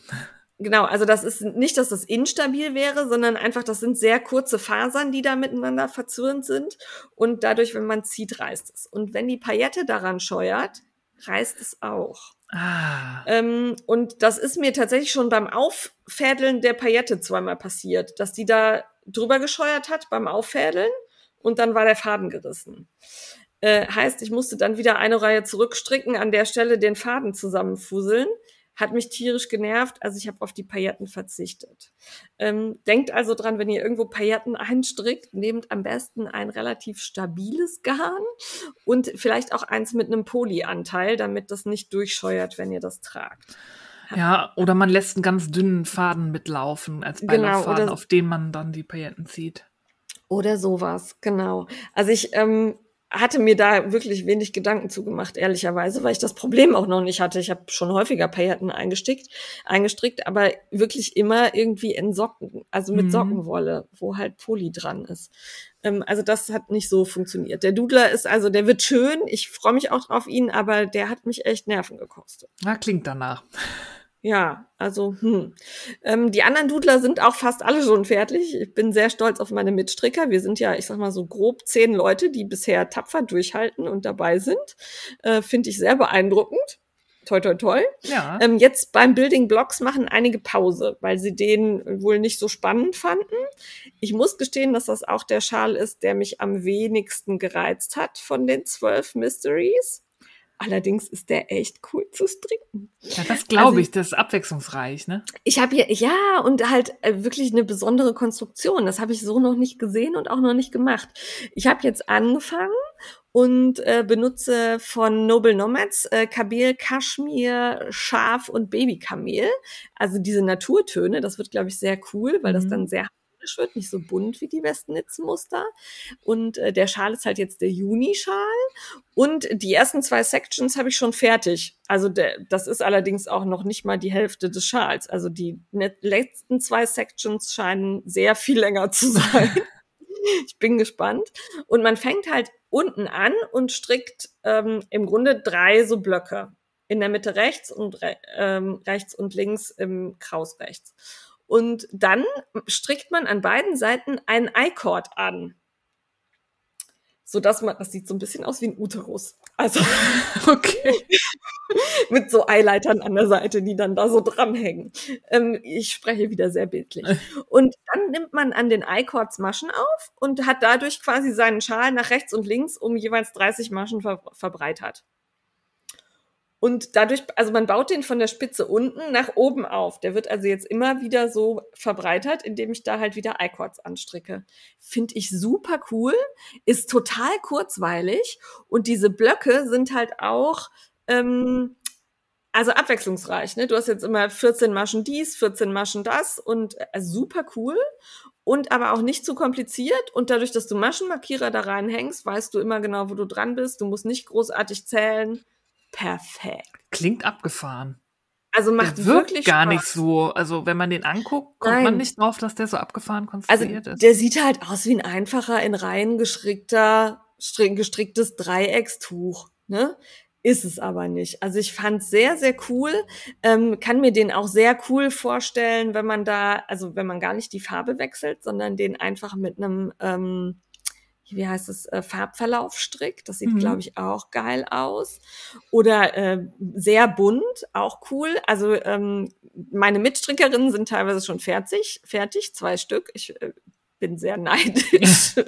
Genau, also das ist nicht, dass das instabil wäre, sondern einfach, das sind sehr kurze Fasern, die da miteinander verzwirnt sind. Und dadurch, wenn man zieht, reißt es. Und wenn die Paillette daran scheuert, reißt es auch. Ah, Ähm, und das ist mir tatsächlich schon beim Auffädeln der Paillette zweimal passiert, dass die da drüber gescheuert hat beim Auffädeln und dann war der Faden gerissen. Äh, heißt, ich musste dann wieder eine Reihe zurückstricken, an der Stelle den Faden zusammenfusseln. Hat mich tierisch genervt, also ich habe auf die Pailletten verzichtet. Ähm, denkt also dran, wenn ihr irgendwo Pailletten einstrickt, nehmt am besten ein relativ stabiles Garn und vielleicht auch eins mit einem Polyanteil, damit das nicht durchscheuert, wenn ihr das tragt. ja, oder man lässt einen ganz dünnen Faden mitlaufen als Genau, Beilauffaden, oder- auf den man dann die Pailletten zieht. Oder sowas, genau. Also ich ähm, hatte mir da wirklich wenig Gedanken zugemacht, ehrlicherweise, weil ich das Problem auch noch nicht hatte. Ich habe schon häufiger Pailletten eingestickt, eingestrickt, aber wirklich immer irgendwie in Socken, also mit Mhm. Sockenwolle, wo halt Poli dran ist. Ähm, also das hat nicht so funktioniert. Der Dudler ist also, der wird schön. Ich freue mich auch auf ihn, aber der hat mich echt Nerven gekostet. Na, klingt danach. Ja, also, hm. Ähm, die anderen Dudler sind auch fast alle schon fertig. Ich bin sehr stolz auf meine Mitstricker. Wir sind ja, ich sag mal so grob zehn Leute, die bisher tapfer durchhalten und dabei sind. Äh, Finde ich sehr beeindruckend. Toi, toi, toi. Ja. Ähm, jetzt beim Building Blocks machen einige Pause, weil sie den wohl nicht so spannend fanden. Ich muss gestehen, dass das auch der Schal ist, der mich am wenigsten gereizt hat von den zwölf Mysteries. Allerdings ist der echt cool zu stricken. ja das glaube also- ich, das ist abwechslungsreich, ne? Ich habe hier, ja, und halt äh, wirklich eine besondere Konstruktion. Das habe ich so noch nicht gesehen und auch noch nicht gemacht. Ich habe jetzt angefangen und äh, benutze von Noble Nomads äh, Kabel, Kaschmir, Schaf und Babykamel. Also diese Naturtöne, das wird, glaube ich, sehr cool, weil das Mhm. dann sehr harmonisch wird, nicht so bunt wie die Westnitzmuster. Und äh, der Schal ist halt jetzt der Juni-Schal. Und die ersten zwei Sections habe ich schon fertig. Also der, das ist allerdings auch noch nicht mal die Hälfte des Schals. Also die letzten zwei Sections scheinen sehr viel länger zu sein. ich bin gespannt. Und man fängt halt unten an und strickt ähm, im Grunde drei so Blöcke. In der Mitte rechts und re ähm, rechts und links im Kraus rechts. Und dann strickt man an beiden Seiten einen I-Cord an. So dass man, das sieht so ein bisschen aus wie ein Uterus. Also Okay. mit so Eileitern an der Seite, die dann da so dranhängen. Ähm, ich spreche wieder sehr bildlich. Und dann nimmt man an den I-Cords Maschen auf und hat dadurch quasi seinen Schal nach rechts und links um jeweils 30 Maschen ver verbreitert. Und dadurch, also man baut den von der Spitze unten nach oben auf. Der wird also jetzt immer wieder so verbreitert, indem ich da halt wieder I-Cords anstricke. Finde ich super cool, ist total kurzweilig und diese Blöcke sind halt auch ähm, also abwechslungsreich. Ne? Du hast jetzt immer 14 Maschen dies, 14 Maschen das und äh, super cool und aber auch nicht zu kompliziert. Und dadurch, dass du Maschenmarkierer da reinhängst, weißt du immer genau, wo du dran bist. Du musst nicht großartig zählen. Perfekt. Klingt abgefahren. Also macht der wirkt wirklich gar Spaß. nicht so. Also wenn man den anguckt, kommt Nein. man nicht drauf, dass der so abgefahren Also konstruiert ist. der sieht halt aus wie ein einfacher in Reihen gestrickter, stri- gestricktes Dreieckstuch. Ne? Ist es aber nicht. Also ich fand sehr, sehr cool. Ähm, kann mir den auch sehr cool vorstellen, wenn man da, also wenn man gar nicht die Farbe wechselt, sondern den einfach mit einem, ähm, wie heißt es, äh, Farbverlauf strickt. Das sieht, Mhm. glaube ich, auch geil aus. Oder äh, sehr bunt, auch cool. Also ähm, meine Mitstrickerinnen sind teilweise schon fertig, fertig, zwei Stück. Ich äh, bin sehr neidisch.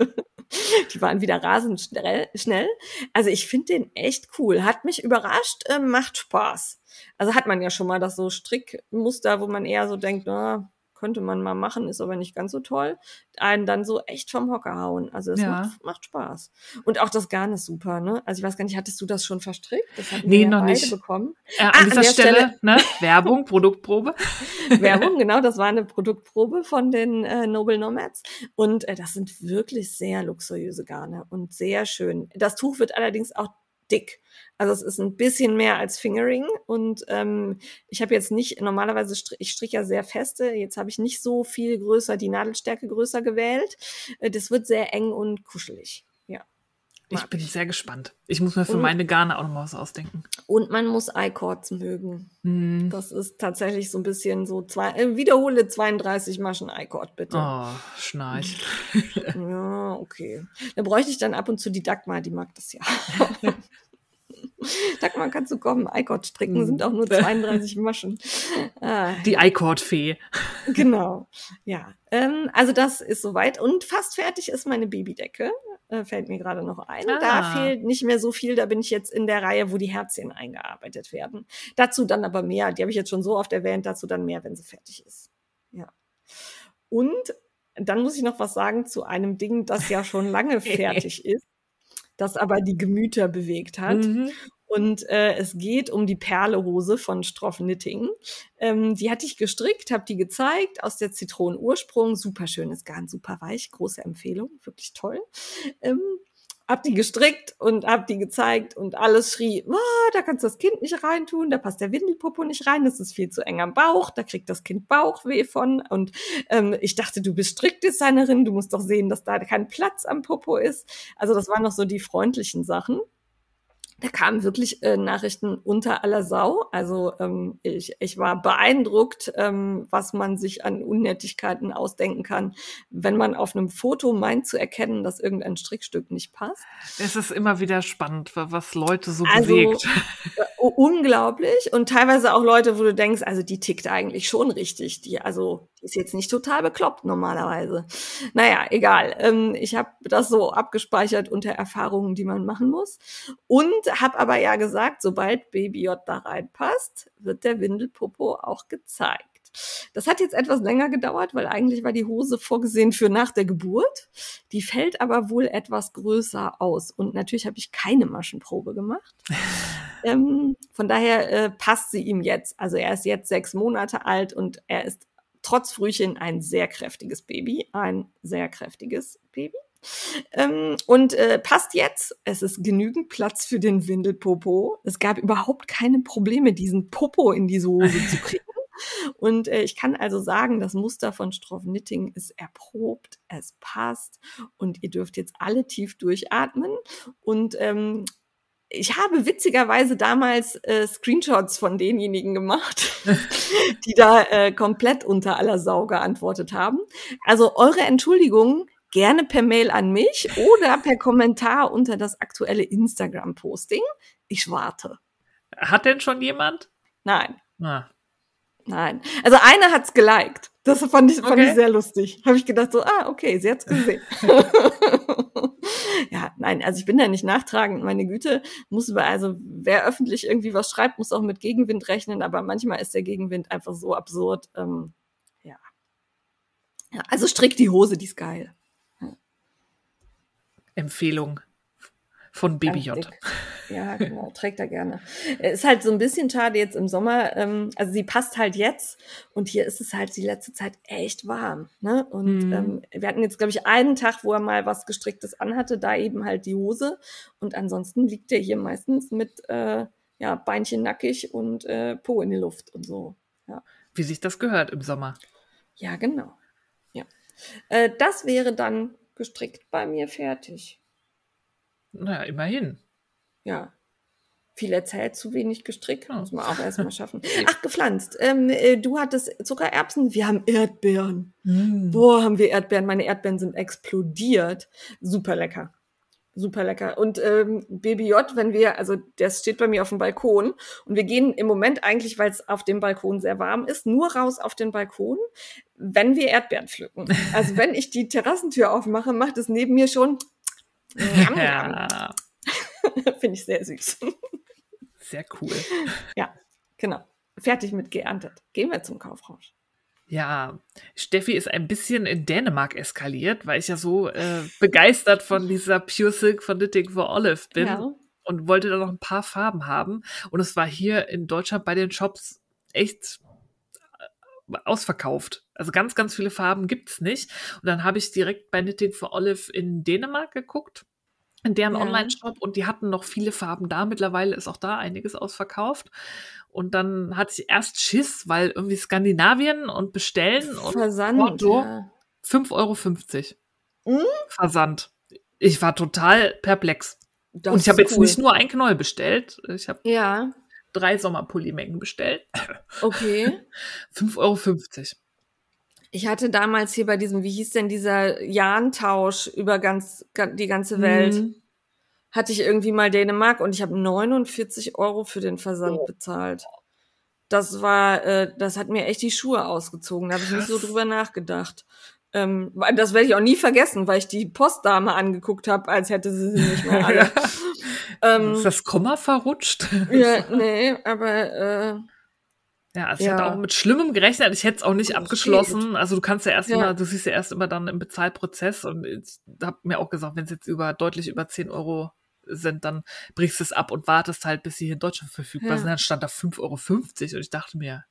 Die waren wieder rasend schnell. schnell. Also ich finde den echt cool. Hat mich überrascht, äh, macht Spaß. Also hat man ja schon mal das so Strickmuster, wo man eher so denkt, na, könnte man mal machen, ist aber nicht ganz so toll. Einen dann so echt vom Hocker hauen. Also es Ja. macht, macht Spaß. Und auch das Garn ist super, ne? Also ich weiß gar nicht, hattest du das schon verstrickt? Das hatten Nee, wir noch beide nicht. bekommen. Äh, an an dieser der Stelle, Stelle- ne, Werbung, Produktprobe. Werbung, genau, das war eine Produktprobe von den äh, Noble Nomads. Und äh, das sind wirklich sehr luxuriöse Garne und sehr schön. Das Tuch wird allerdings auch dick. Also es ist ein bisschen mehr als Fingering und ähm, ich habe jetzt nicht, normalerweise strich, ich strich ja sehr feste, jetzt habe ich nicht so viel größer, die Nadelstärke größer gewählt. Äh, das wird sehr eng und kuschelig. Ich bin sehr gespannt. Ich muss mir für und, meine Garne auch noch mal was ausdenken. Und man muss I-Chords mögen. Hm. Das ist tatsächlich so ein bisschen so zwei, äh, wiederhole 32 Maschen I-Chord, bitte. Oh, schnarch. ja, okay. Da bräuchte ich dann ab und zu die Dagmar, die mag das ja. Dagmar, kannst du kommen? I-Chord stricken sind auch nur 32 Maschen. Ah. Die I-Chord-Fee. Genau. Ja, ähm, also das ist soweit. Und fast fertig ist meine Babydecke. Äh, fällt mir gerade noch ein. Ah. Da fehlt nicht mehr so viel. Da bin ich jetzt in der Reihe, wo die Herzchen eingearbeitet werden. Dazu dann aber mehr. Die habe ich jetzt schon so oft erwähnt. Dazu dann mehr, wenn sie fertig ist. Ja. Und dann muss ich noch was sagen zu einem Ding, das ja schon lange fertig ist das aber die Gemüter bewegt hat. Mhm. Und äh, es geht um die Perlehose von Stroff Knitting. Ähm, die hatte ich gestrickt, habe die gezeigt aus der Zitronenursprung. Super schönes Garn, super weich, große Empfehlung, wirklich toll. Ähm, hab die gestrickt und hab die gezeigt und alles schrie, oh, da kannst du das Kind nicht reintun, da passt der Windelpopo nicht rein, das ist viel zu eng am Bauch, da kriegt das Kind Bauchweh von und ähm, ich dachte, du bist Strickdesignerin, du musst doch sehen, dass da kein Platz am Popo ist. Also das waren noch so die freundlichen Sachen da kamen wirklich äh, Nachrichten unter aller Sau. Also ähm, ich, ich war beeindruckt, ähm, was man sich an Unnettigkeiten ausdenken kann, wenn man auf einem Foto meint zu erkennen, dass irgendein Strickstück nicht passt. Es ist immer wieder spannend, was Leute so also, bewegt. Unglaublich und teilweise auch Leute, wo du denkst, also die tickt eigentlich schon richtig. Die, also die ist jetzt nicht total bekloppt normalerweise. Naja, egal. Ähm, ich habe das so abgespeichert unter Erfahrungen, die man machen muss. Und habe aber ja gesagt, sobald Baby J da reinpasst, wird der Windelpopo auch gezeigt. Das hat jetzt etwas länger gedauert, weil eigentlich war die Hose vorgesehen für nach der Geburt. Die fällt aber wohl etwas größer aus. Und natürlich habe ich keine Maschenprobe gemacht. ähm, von daher äh, passt sie ihm jetzt. Also er ist jetzt sechs Monate alt und er ist trotz Frühchen ein sehr kräftiges Baby. Ein sehr kräftiges Baby. Ähm, und äh, passt jetzt. Es ist genügend Platz für den Windelpopo. Es gab überhaupt keine Probleme, diesen Popo in diese Hose zu kriegen. Und äh, ich kann also sagen, das Muster von Stroff Knitting ist erprobt, es passt und ihr dürft jetzt alle tief durchatmen. Und ähm, ich habe witzigerweise damals äh, Screenshots von denjenigen gemacht, die da äh, komplett unter aller Sau geantwortet haben. Also eure Entschuldigung gerne per Mail an mich oder per Kommentar unter das aktuelle Instagram-Posting. Ich warte. Hat denn schon jemand? Nein. Ah. Nein. Also eine hat's geliked. Das fand ich, fand okay. ich sehr lustig. Habe ich gedacht so, ah, okay, sie hat's gesehen. ja, nein, also ich bin da nicht nachtragend. Meine Güte, muss über, also wer öffentlich irgendwie was schreibt, muss auch mit Gegenwind rechnen, aber manchmal ist der Gegenwind einfach so absurd. Ähm, ja. ja. Also strick die Hose, die ist geil. Empfehlung von Baby J. Ja, genau, trägt er gerne. Ist halt so ein bisschen schade jetzt im Sommer. Ähm, also sie passt halt jetzt und hier ist es halt die letzte Zeit echt warm. Ne? Und mhm. ähm, wir hatten jetzt, glaube ich, einen Tag, wo er mal was Gestricktes anhatte, da eben halt die Hose. Und ansonsten liegt er hier meistens mit äh, ja, Beinchen nackig und äh, Po in die Luft und so. Ja. Wie sich das gehört im Sommer. Ja, genau. Ja. Äh, das wäre dann gestrickt bei mir fertig. Naja, immerhin. Ja. Viel erzählt, zu wenig gestrickt. Muss man auch erstmal schaffen. Ach, gepflanzt. Ähm, äh, du hattest Zuckererbsen, wir haben Erdbeeren. Mm. Boah, haben wir Erdbeeren. Meine Erdbeeren sind explodiert. Super lecker super lecker. Und ähm, Baby J, wenn wir, also das steht bei mir auf dem Balkon und wir gehen im Moment eigentlich, weil es auf dem Balkon sehr warm ist, nur raus auf den Balkon, wenn wir Erdbeeren pflücken. Also wenn ich die Terrassentür aufmache, macht es neben mir schon. Ja. Finde ich sehr süß. Sehr cool. Ja, genau. Fertig mit geerntet. Gehen wir zum Kaufrausch. Ja, Steffi ist ein bisschen in Dänemark eskaliert, weil ich ja so äh, begeistert von dieser Pure Silk von Knitting for Olive bin ja. und wollte da noch ein paar Farben haben. Und es war hier in Deutschland bei den Shops echt äh, ausverkauft. Also ganz, ganz viele Farben gibt's nicht. Und dann habe ich direkt bei Knitting for Olive in Dänemark geguckt in deren Ja. Online-Shop und die hatten noch viele Farben da. Mittlerweile ist auch da einiges ausverkauft. Und dann hatte ich erst Schiss, weil irgendwie Skandinavien und bestellen und Versand. Porto Ja. 5,50 Euro. Hm? Versand. Ich war total perplex. Das und ich habe ist jetzt cool. nicht nur ein Knoll bestellt. Ich habe Ja, drei Sommerpullimengen bestellt. okay. 5,50 Euro. Ich hatte damals hier bei diesem, wie hieß denn dieser Jahntausch über ganz ga- die ganze Welt, Mhm. hatte ich irgendwie mal Dänemark und ich habe 49 Euro für den Versand Oh. bezahlt. Das war, äh, das hat mir echt die Schuhe ausgezogen. Da habe ich nicht so drüber nachgedacht. Ähm, das werde ich auch nie vergessen, weil ich die Postdame angeguckt habe, als hätte sie sie nicht mehr alle. ähm, Ist das Komma verrutscht? ja, nee, aber äh, Ja, also ich Ja. hatte auch mit Schlimmem gerechnet. Ich hätte es auch nicht Das abgeschlossen. Also du kannst ja erst Ja. immer, du siehst ja erst immer dann im Bezahlprozess und ich habe mir auch gesagt, wenn es jetzt über deutlich über 10 Euro sind, dann brichst du es ab und wartest halt, bis sie hier in Deutschland verfügbar Ja. sind. Dann stand da 5,50 Euro und ich dachte mir,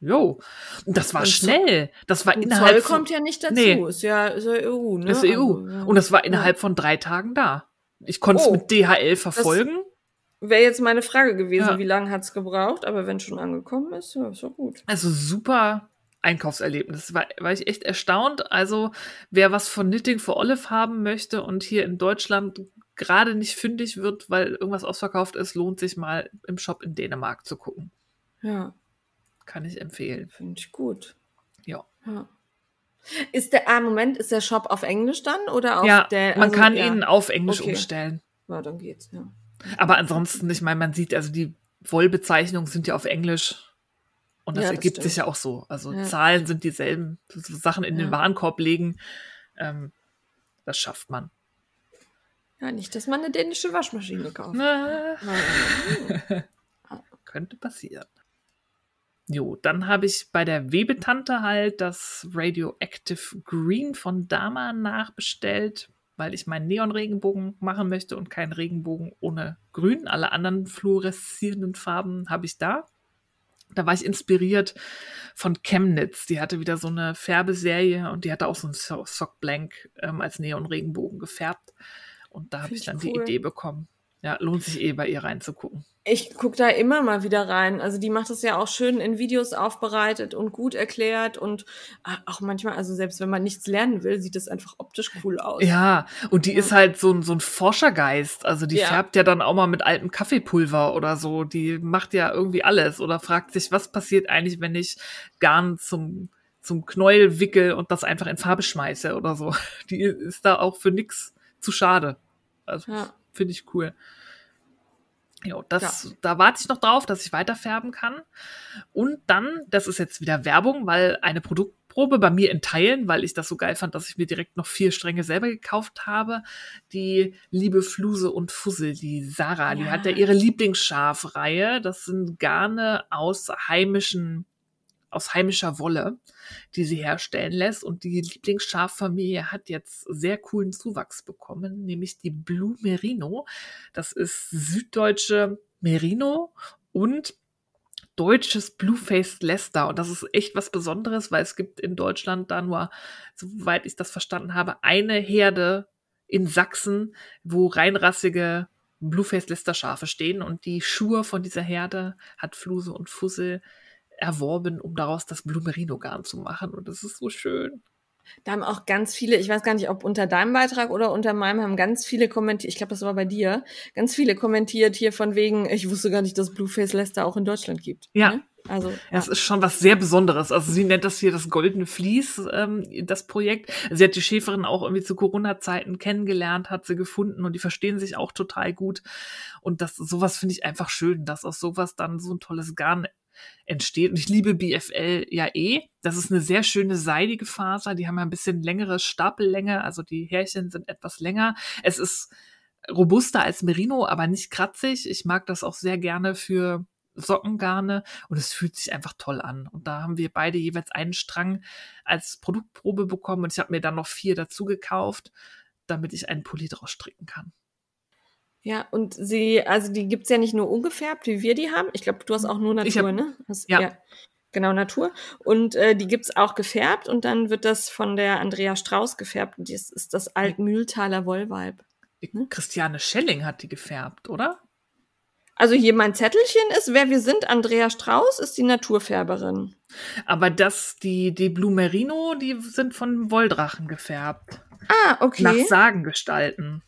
jo, und das war Und schnell. Das war innerhalb Zoll kommt ja nicht dazu. Nee. Ist ja, ist ja EU, ne? ist EU. Also, ja. Und das war Ja. innerhalb von drei Tagen da. Ich konnte es Oh. mit DHL verfolgen. Wäre jetzt meine Frage gewesen, Ja. wie lange hat's gebraucht, aber wenn schon angekommen ist, ja, ist doch gut. Also super Einkaufserlebnis. War, war ich echt erstaunt. Also wer was von Knitting for Olive haben möchte und hier in Deutschland gerade nicht fündig wird, weil irgendwas ausverkauft ist, lohnt sich mal im Shop in Dänemark zu gucken. Ja, Kann ich empfehlen. finde ich gut. Ja. Ja. Ist der, ah, Moment, ist der Shop auf Englisch dann oder auf ja, der, man also, kann ja. ihn auf Englisch Okay. umstellen. Ja, dann geht's, ja. Aber ansonsten, ich meine, man sieht, also die Wollbezeichnungen sind ja auf Englisch. Und das Ja, das ergibt stimmt. sich ja auch so. Also Ja. Zahlen sind dieselben. So Sachen in den. Warenkorb legen, ähm, das schafft man. Ja, nicht, dass man eine dänische Waschmaschine kauft. Na, Ja. Könnte passieren. Jo, dann habe ich bei der Webetante halt das Radioactive Green von Dama nachbestellt, weil ich meinen Neonregenbogen machen möchte und keinen Regenbogen ohne Grün. Alle anderen fluoreszierenden Farben habe ich da. Da war ich inspiriert von Chemnitz. Die hatte wieder so eine Färbeserie und die hatte auch so einen So- Sock Blank ähm, als Neonregenbogen gefärbt. Und da habe ich dann ich die cool. Idee bekommen. Ja, lohnt sich eh bei ihr reinzugucken. Ich gucke da immer mal wieder rein. Also die macht das ja auch schön in Videos aufbereitet und gut erklärt und ah, auch manchmal, also selbst wenn man nichts lernen will, sieht das einfach optisch cool aus. Ja, und die Ja. ist halt so ein, so ein Forschergeist. Also die Ja. färbt ja dann auch mal mit altem Kaffeepulver oder so. Die macht ja irgendwie alles oder fragt sich, was passiert eigentlich, wenn ich Garn zum, zum Knäuel wickel und das einfach in Farbe schmeiße oder so. Die ist da auch für nix zu schade. Also Ja. Finde ich cool. Jo, das, da warte ich noch drauf, dass ich weiterfärben kann. Und dann, das ist jetzt wieder Werbung, weil eine Produktprobe bei mir in Teilen, weil ich das so geil fand, dass ich mir direkt noch vier Stränge selber gekauft habe. Die liebe Fluse und Fussel, die Sarah, die Ja. hat ja ihre Lieblingsschafreihe. Das sind Garne aus heimischen aus heimischer Wolle, die sie herstellen lässt. Und die Lieblingsschaffamilie hat jetzt sehr coolen Zuwachs bekommen, nämlich die Blue Merino. Das ist süddeutsche Merino und deutsches Blue-Faced Leicester. Und das ist echt was Besonderes, weil es gibt in Deutschland da nur, soweit ich das verstanden habe, eine Herde in Sachsen, wo reinrassige Blue-Faced Leicester Schafe stehen. Und die Schuhe von dieser Herde hat Fluse und Fussel erworben, um daraus das Blue Merino Garn zu machen. Und das ist so schön. Da haben auch ganz viele, ich weiß gar nicht, ob unter deinem Beitrag oder unter meinem, haben ganz viele kommentiert, ich glaube, das war bei dir, ganz viele kommentiert hier von wegen, ich wusste gar nicht, dass Blueface Leicester auch in Deutschland gibt. Ja. Ne? Also, ja. Das ist schon was sehr Besonderes. Also sie nennt das hier das goldene Vlies, ähm, das Projekt. Sie hat die Schäferin auch irgendwie zu Corona-Zeiten kennengelernt, hat sie gefunden und die verstehen sich auch total gut. Und das sowas finde ich einfach schön, dass aus sowas dann so ein tolles Garn entsteht. Und ich liebe BFL ja eh. Das ist eine sehr schöne seidige Faser. Die haben ja ein bisschen längere Stapellänge, also die Härchen sind etwas länger. Es ist robuster als Merino, aber nicht kratzig. Ich mag das auch sehr gerne für Sockengarne und es fühlt sich einfach toll an. Und da haben wir beide jeweils einen Strang als Produktprobe bekommen und ich habe mir dann noch vier dazu gekauft, damit ich einen Pulli draus stricken kann. Ja, und sie, also die gibt's ja nicht nur ungefärbt, wie wir die haben. Ich glaube, du hast auch nur Natur, hab- ne? Hast, ja. Genau, Natur. Und äh, die gibt's auch gefärbt und dann wird das von der Andrea Strauß gefärbt. Und das ist das Altmühltaler Wollweib. Ne? Christiane Schelling hat die gefärbt, oder? Also hier mein Zettelchen ist, wer wir sind. Andrea Strauß ist die Naturfärberin. Aber das, die, die Blue Merino, die sind von Wolldrachen gefärbt. Ah, okay. Nach Sagengestalten.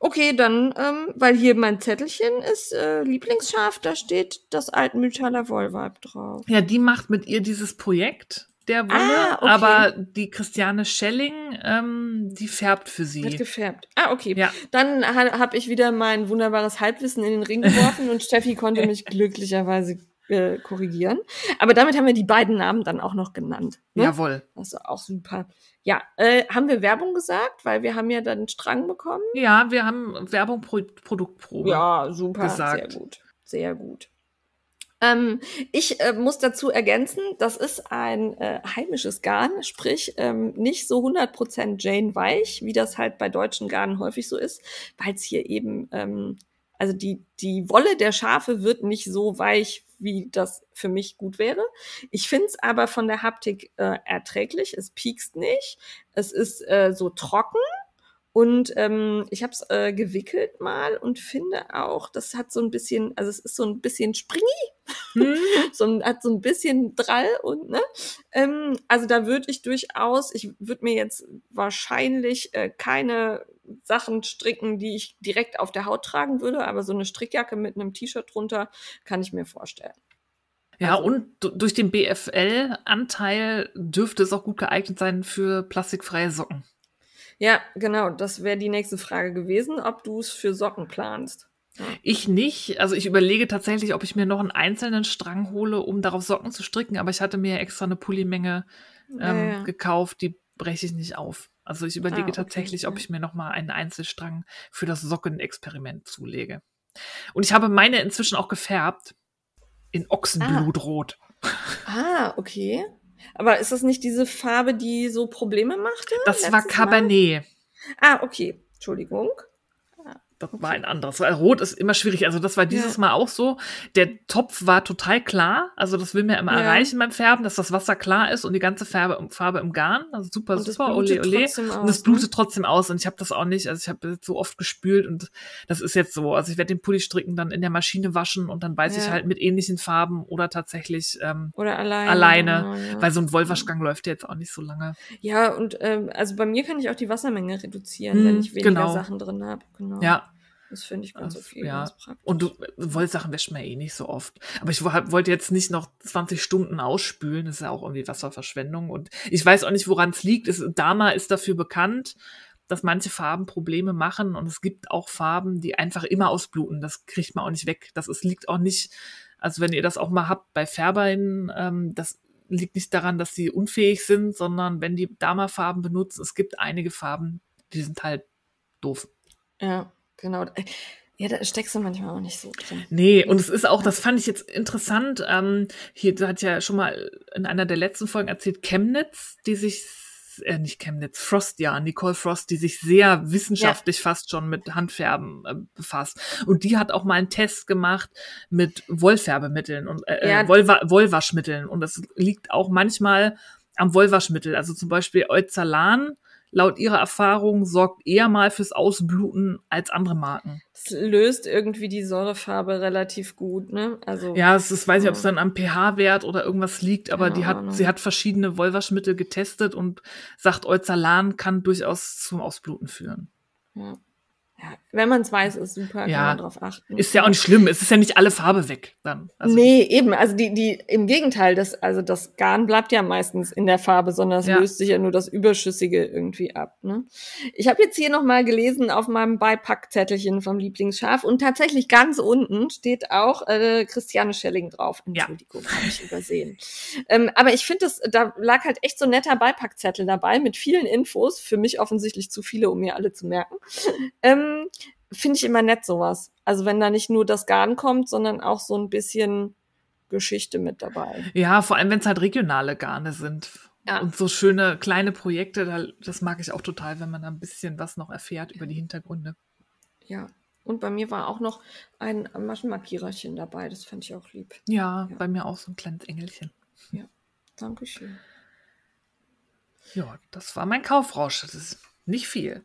Okay, dann, ähm, weil hier mein Zettelchen ist äh, Lieblingsschaf, da steht das Altmühltaler Wollweib drauf. Ja, die macht mit ihr dieses Projekt der Wolle, Ah, okay. aber die Christiane Schelling, ähm, die färbt für Wird sie. gefärbt. Ah, okay. Ja. Dann ha habe ich wieder mein wunderbares Halbwissen in den Ring geworfen und Steffi konnte mich glücklicherweise äh, korrigieren. Aber damit haben wir die beiden Namen dann auch noch genannt. Ne? Jawohl. Das ist auch super. Ja, äh, haben wir Werbung gesagt, weil wir haben ja dann einen Strang bekommen. Ja, wir haben Werbung Pro Produktprobe. Ja, super. gesagt. Sehr gut. Sehr gut. Ähm, ich äh, muss dazu ergänzen, das ist ein äh, heimisches Garn, sprich ähm, nicht so 100% Jane weich, wie das halt bei deutschen Garnen häufig so ist, weil es hier eben, ähm, also die, die Wolle der Schafe wird nicht so weich, wie das für mich gut wäre. Ich finde es aber von der Haptik äh, erträglich, es piekst nicht, es ist äh, so trocken und ähm, ich habe es äh, gewickelt mal und finde auch, das hat so ein bisschen, also es ist so ein bisschen springy, Hm? so ein, hat so ein bisschen Drall und ne, ähm, also da würde ich durchaus, ich würde mir jetzt wahrscheinlich äh, keine Sachen stricken, die ich direkt auf der Haut tragen würde, aber so eine Strickjacke mit einem T-Shirt drunter kann ich mir vorstellen. Ja, Also- und du- durch den BFL-Anteil dürfte es auch gut geeignet sein für plastikfreie Socken. Ja, genau, das wäre die nächste Frage gewesen, ob du es für Socken planst. Ich nicht. Also ich überlege tatsächlich, ob ich mir noch einen einzelnen Strang hole, um darauf Socken zu stricken, aber ich hatte mir extra eine Pullimenge ähm, Ja, ja. gekauft, die breche ich nicht auf. Also ich überlege Ah, okay, tatsächlich, ob ich mir noch mal einen Einzelstrang für das Sockenexperiment zulege. Und ich habe meine inzwischen auch gefärbt in Ochsenblutrot. Ah, okay. Aber ist das nicht diese Farbe, die so Probleme machte? Das war letztes Mal? Cabernet. Ah, okay. Entschuldigung. Das war ein anderes. Weil Rot ist immer schwierig. Also das war dieses Ja. Mal auch so. Der Topf war total klar. Also das will mir immer Ja. erreichen beim Färben, dass das Wasser klar ist und die ganze Farbe, Farbe im Garn. Also super, Und super. Ole, ole. Und es aus, blutet ne? trotzdem aus. Und ich habe das auch nicht. Also ich habe so oft gespült und das ist jetzt so. Also ich werde den Pulli stricken, dann in der Maschine waschen und dann weiß ich Ja. halt mit ähnlichen Farben oder tatsächlich ähm, Oder alleine. alleine. genau. Weil so ein Wollwaschgang läuft ja jetzt auch nicht so lange. Ja, und ähm, also bei mir kann ich auch die Wassermenge reduzieren, wenn Hm, ich weniger genau. Sachen drin habe. Genau. Ja. Das finde ich ganz Also, okay. ja. ganz praktisch. Und du, Wollsachen wäscht man ja eh nicht so oft. Aber ich wollte jetzt nicht noch 20 Stunden ausspülen. Das ist ja auch irgendwie Wasserverschwendung. Und ich weiß auch nicht, woran es liegt. Es, Dama ist dafür bekannt, dass manche Farben Probleme machen. Und es gibt auch Farben, die einfach immer ausbluten. Das kriegt man auch nicht weg. Das ist, liegt auch nicht, also wenn ihr das auch mal habt bei Färberinnen, ähm, das liegt nicht daran, dass sie unfähig sind, sondern wenn die Dama-Farben benutzen, es gibt einige Farben, die sind halt doof. Ja, genau. Ja, da steckst du manchmal auch nicht so drin. Nee, und es ist auch, das fand ich jetzt interessant, ähm, hier du hat ja schon mal in einer der letzten Folgen erzählt, Chemnitz, die sich, äh, nicht Chemnitz, Frost, ja, Nicole Frost, die sich sehr wissenschaftlich fast schon mit Handfärben äh, befasst. Und die hat auch mal einen Test gemacht mit Wollfärbemitteln und äh, Ja. äh, Wollwa Wollwaschmitteln. Und das liegt auch manchmal am Wollwaschmittel. Also zum Beispiel Euzalan, laut ihrer Erfahrung, sorgt eher mal fürs Ausbluten als andere Marken. Das löst irgendwie die Säurefarbe relativ gut, ne? Also Ja, es ist, weiß nicht, ob es dann am pH-Wert oder irgendwas liegt, aber Keine die hat, Ahnung. sie hat verschiedene Wollwaschmittel getestet und sagt, Euzalan kann durchaus zum Ausbluten führen. ja. Ja. Wenn man es weiß, ist super, Ja. kann man drauf achten. Ist ja auch nicht schlimm, es ist ja nicht alle Farbe weg dann. Also, nee, eben. Also die, die, im Gegenteil, das, also das Garn bleibt ja meistens in der Farbe, sondern es Ja. löst sich ja nur das Überschüssige irgendwie ab. Ne? Ich habe jetzt hier nochmal gelesen auf meinem Beipackzettelchen vom Lieblingsschaf und tatsächlich ganz unten steht auch äh, Christiane Schelling drauf. Ja. Entschuldigung, habe ich übersehen. Ähm, aber ich finde, das, da lag halt echt so ein netter Beipackzettel dabei mit vielen Infos. Für mich offensichtlich zu viele, um mir alle zu merken. Ähm, Finde ich immer nett sowas. Also wenn da nicht nur das Garn kommt, sondern auch so ein bisschen Geschichte mit dabei. Ja, vor allem, wenn es halt regionale Garne sind. Ja. Und so schöne kleine Projekte, da, das mag ich auch total, wenn man da ein bisschen was noch erfährt über die Hintergründe. Ja. Und bei mir war auch noch ein Maschenmarkiererchen dabei. Das fand ich auch lieb. Ja, Ja. bei mir auch so ein kleines Engelchen. Dankeschön. Ja, das war mein Kaufrausch. Das ist nicht viel.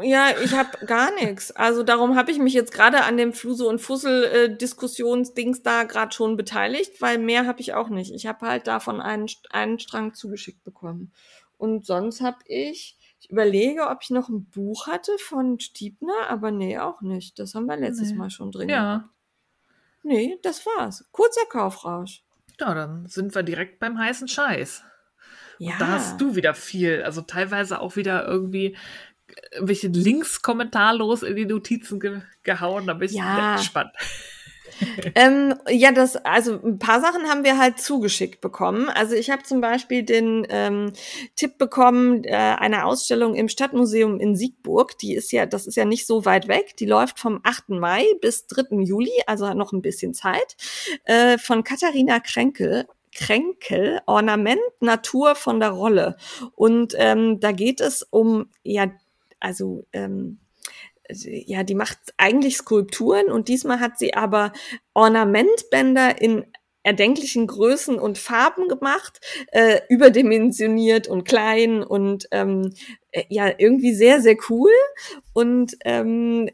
Ja, ich habe gar nichts. Also darum habe ich mich jetzt gerade an dem Fluse und Fussel äh, Diskussionsdings da gerade schon beteiligt, weil mehr habe ich auch nicht. Ich habe halt davon einen, einen Strang zugeschickt bekommen. Und sonst habe ich, ich überlege, ob ich noch ein Buch hatte von Stiebner, aber nee, auch nicht. Das haben wir letztes Nee. Mal schon drin. Ja. gehabt. Nee, das war's. Kurzer Kaufrausch. Ja, dann sind wir direkt beim heißen Scheiß. Ja. Da hast du wieder viel, also teilweise auch wieder irgendwie äh, welche Links kommentarlos in die Notizen ge gehauen. Da bin ich Ja. gespannt. Ähm, ja, das, also ein paar Sachen haben wir halt zugeschickt bekommen. Also ich habe zum Beispiel den ähm, Tipp bekommen, äh, eine Ausstellung im Stadtmuseum in Siegburg. Die ist ja, das ist ja nicht so weit weg. Die läuft vom 8. Mai bis 3. Juli, also hat noch ein bisschen Zeit, äh, von Katharina Kränkel. Kränkel, Ornament Natur von der Rolle. Und ähm, da geht es um, ja, also ähm, ja, die macht eigentlich Skulpturen und diesmal hat sie aber Ornamentbänder in erdenklichen Größen und Farben gemacht, äh, überdimensioniert und klein und ähm, äh, ja, irgendwie sehr, sehr cool. Und ähm,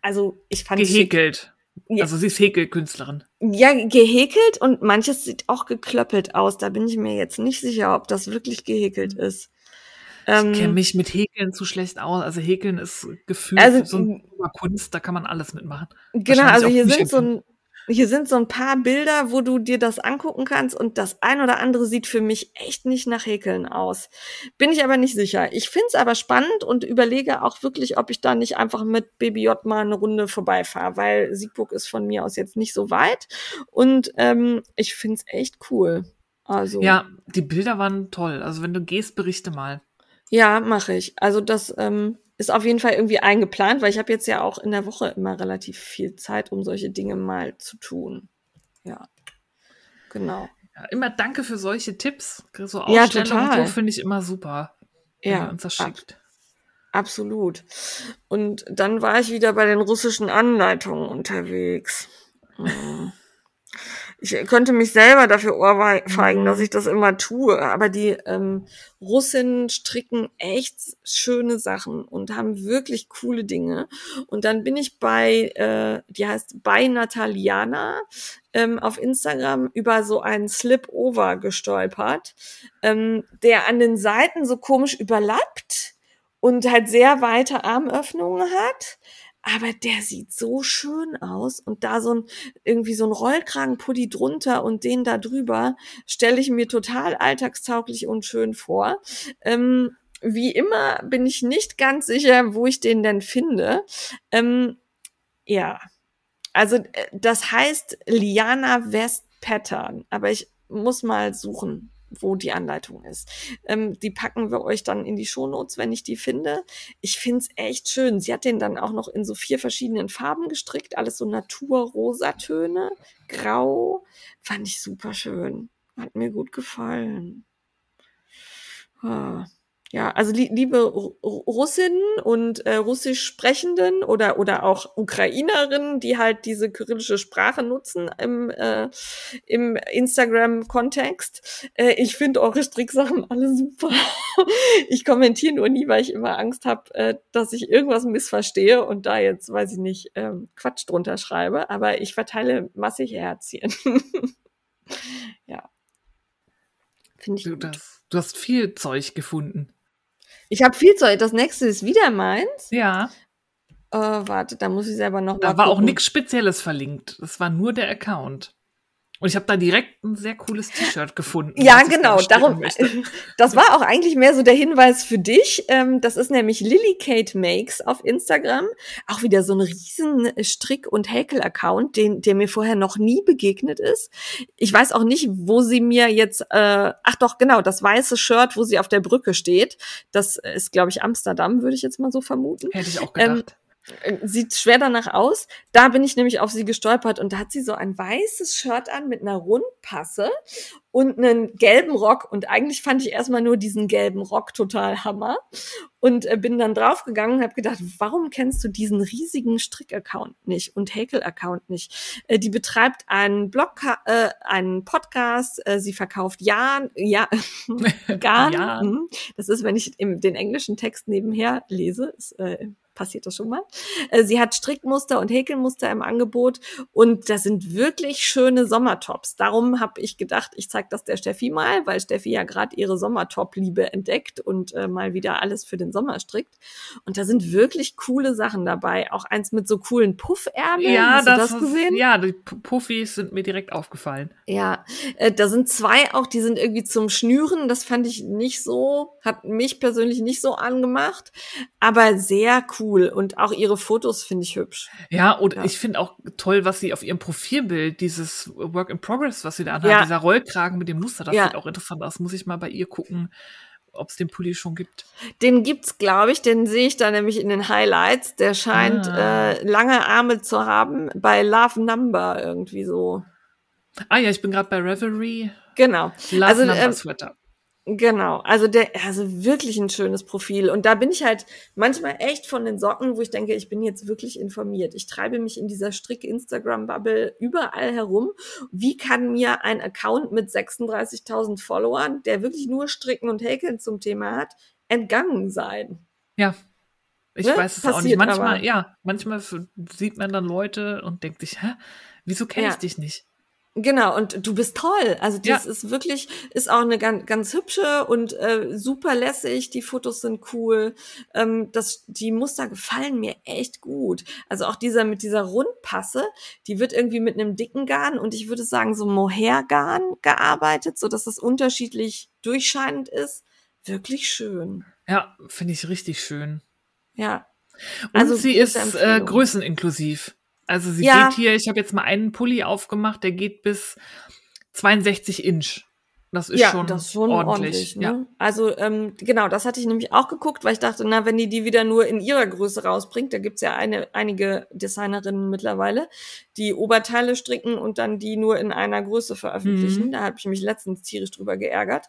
also ich fand. Gehäkelt. Ja. Also sie ist Häkelkünstlerin. Ja, gehäkelt und manches sieht auch geklöppelt aus. Da bin ich mir jetzt nicht sicher, ob das wirklich gehäkelt ist. Ich Ähm, kenne mich mit Häkeln zu schlecht aus. Also Häkeln ist gefühlt Also, so ein Kunst, da kann man alles mitmachen. Genau, also hier sind so ein, hier sind so ein paar Bilder, wo du dir das angucken kannst und das ein oder andere sieht für mich echt nicht nach Häkeln aus. Bin ich aber nicht sicher. Ich find's aber spannend und überlege auch wirklich, ob ich da nicht einfach mit Baby J mal eine Runde vorbeifahre, weil Siegburg ist von mir aus jetzt nicht so weit und ähm, ich find's echt cool. Also Ja, die Bilder waren toll. Also wenn du gehst, berichte mal. Ja, mache ich. Also das ähm, ist auf jeden Fall irgendwie eingeplant, weil ich habe jetzt ja auch in der Woche immer relativ viel Zeit, um solche Dinge mal zu tun. Ja, genau. Ja, immer danke für solche Tipps. So Ja, Ausstellungen total. so finde ich immer super, wenn Ja, ihr uns das ab- schickt. absolut. Und dann war ich wieder bei den russischen Anleitungen unterwegs. Ich könnte mich selber dafür ohrfeigen, dass ich das immer tue. Aber die ähm, Russinnen stricken echt schöne Sachen und haben wirklich coole Dinge. Und dann bin ich bei, äh, die heißt bei Nataliana ähm, auf Instagram über so einen Slip-Over gestolpert, ähm, der an den Seiten so komisch überlappt und halt sehr weite Armöffnungen hat. Aber der sieht so schön aus und da so ein irgendwie so ein Rollkragenpulli drunter und den da drüber stelle ich mir total alltagstauglich und schön vor. Ähm, wie immer bin ich nicht ganz sicher, wo ich den denn finde. Ähm, ja, also äh, das heißt Liana West Pattern, aber ich muss mal suchen, wo die Anleitung ist. Ähm, die packen wir euch dann in die Shownotes, wenn ich die finde. Ich find's echt schön. Sie hat den dann auch noch in so vier verschiedenen Farben gestrickt, alles so Naturrosatöne, grau. Fand ich super schön. Hat mir gut gefallen. Ah. Ja, also li liebe Ru- Ru- Russinnen und äh, russisch Sprechenden oder oder auch Ukrainerinnen, die halt diese kyrillische Sprache nutzen im äh, im Instagram-Kontext. Äh, ich finde eure Stricksachen alle super. ich kommentiere nur nie, weil ich immer Angst habe, äh, dass ich irgendwas missverstehe und da jetzt, weiß ich nicht, ähm, Quatsch drunter schreibe. Aber ich verteile massig Herzchen. ja. Finde ich Du, gut. das, du hast viel Zeug gefunden. Ich habe viel Zeug. Das nächste ist wieder meins. Ja, Äh, warte, da muss ich selber noch da war auch gucken. nichts Spezielles verlinkt. Das war nur der Account. Und ich habe da direkt ein sehr cooles T-Shirt gefunden. Ja, genau. Darum, möchte. das war auch eigentlich mehr so der Hinweis für dich. Ähm, das ist nämlich Lily Kate Makes auf Instagram. Auch wieder so ein riesen Strick- und Häkel-Account, den, der mir vorher noch nie begegnet ist. Ich weiß auch nicht, wo sie mir jetzt, äh, ach doch, genau, das weiße Shirt, wo sie auf der Brücke steht. Das ist, glaube ich, Amsterdam, würde ich jetzt mal so vermuten. Hätte ich auch Ähm, gedacht. Äh, sieht schwer danach aus. Da bin ich nämlich auf sie gestolpert und da hat sie so ein weißes Shirt an mit einer Rundpasse und einen gelben Rock. Und eigentlich fand ich erstmal nur diesen gelben Rock total Hammer und äh, bin dann draufgegangen und habe gedacht, warum kennst du diesen riesigen Strick-Account nicht und Häkel-Account nicht? Äh, die betreibt einen Blog, äh, einen Podcast, äh, sie verkauft Jan, ja, Garn. Ja. Hm. Das ist, wenn ich den englischen Text nebenher lese, ist, äh, passiert das schon mal. Äh, Sie hat Strickmuster und Häkelmuster im Angebot und das sind wirklich schöne Sommertops. Darum habe ich gedacht, ich zeige das der Steffi mal, weil Steffi ja gerade ihre Sommertop-Liebe entdeckt und äh, mal wieder alles für den Sommer strickt. Und da sind wirklich coole Sachen dabei. Auch eins mit so coolen Puffärmeln. Ja, Hast du das, das gesehen? ja, die Puffis sind mir direkt aufgefallen. Ja, äh, da sind zwei auch, die sind irgendwie zum Schnüren. Das fand ich nicht so, hat mich persönlich nicht so angemacht, aber sehr cool. Und auch ihre Fotos finde ich hübsch. Ja, und Ja. ich finde auch toll, was sie auf ihrem Profilbild, dieses Work in Progress, was sie da anhat, Ja. dieser Rollkragen mit dem Muster, das Ja. sieht auch interessant aus. Muss ich mal bei ihr gucken, ob es den Pulli schon gibt. Den gibt's, glaube ich, den sehe ich da nämlich in den Highlights. Der scheint Ah. äh, lange Arme zu haben bei Love Number irgendwie so. Ah ja, ich bin gerade bei Revelry. Genau. Love Also, Number ähm, Sweater. Genau, also der, also wirklich ein schönes Profil. Und da bin ich halt manchmal echt von den Socken, wo ich denke, ich bin jetzt wirklich informiert. Ich treibe mich in dieser Strick-Instagram-Bubble überall herum. Wie kann mir ein Account mit 36.000 Followern, der wirklich nur Stricken und Häkeln zum Thema hat, entgangen sein? Ja. Ich ne? weiß es auch nicht. Passiert Manchmal, aber. ja, manchmal sieht man dann Leute und denkt sich, hä, wieso kenne ich Ja. dich nicht? Genau, und du bist toll. Also das Ja. ist wirklich, ist auch eine ganz, ganz hübsche und äh, super lässig. Die Fotos sind cool. Ähm, das, die Muster gefallen mir echt gut. Also auch dieser mit dieser Rundpasse, die wird irgendwie mit einem dicken Garn und ich würde sagen so Mohair-Garn gearbeitet, so dass das unterschiedlich durchscheinend ist. Wirklich schön. Ja, finde ich richtig schön. Ja. Und Also sie ist äh, größeninklusiv. Also sie Ja. geht hier, ich habe jetzt mal einen Pulli aufgemacht, der geht bis 62 Inch. Das ist ja, schon, das ist schon ordentlich. ordentlich. ne? Also ähm, genau, das hatte ich nämlich auch geguckt, weil ich dachte, na, wenn die die wieder nur in ihrer Größe rausbringt, da gibt's ja eine, einige Designerinnen mittlerweile, die Oberteile stricken und dann die nur in einer Größe veröffentlichen. Mhm. Da habe ich mich letztens tierisch drüber geärgert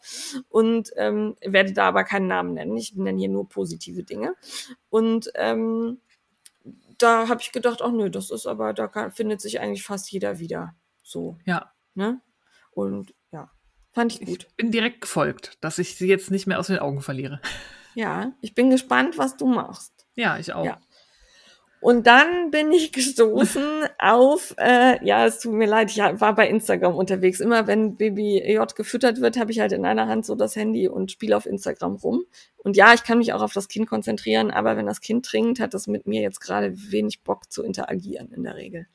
und ähm, werde da aber keinen Namen nennen. Ich nenne hier nur positive Dinge. Und ähm, da habe ich gedacht, ach nö, das ist aber, da kann, findet sich eigentlich fast jeder wieder. So, Ja, ne? Und ja, fand ich gut. ich bin direkt gefolgt, dass ich sie jetzt nicht mehr aus den Augen verliere. Ja, ich bin gespannt, was du machst. Ja, ich auch. Ja. Und dann bin ich gestoßen auf, äh, ja, es tut mir leid, ich war bei Instagram unterwegs. Immer wenn Baby J gefüttert wird, habe ich halt in einer Hand so das Handy und spiele auf Instagram rum. Und ja, ich kann mich auch auf das Kind konzentrieren, aber wenn das Kind trinkt, hat das mit mir jetzt gerade wenig Bock zu interagieren in der Regel.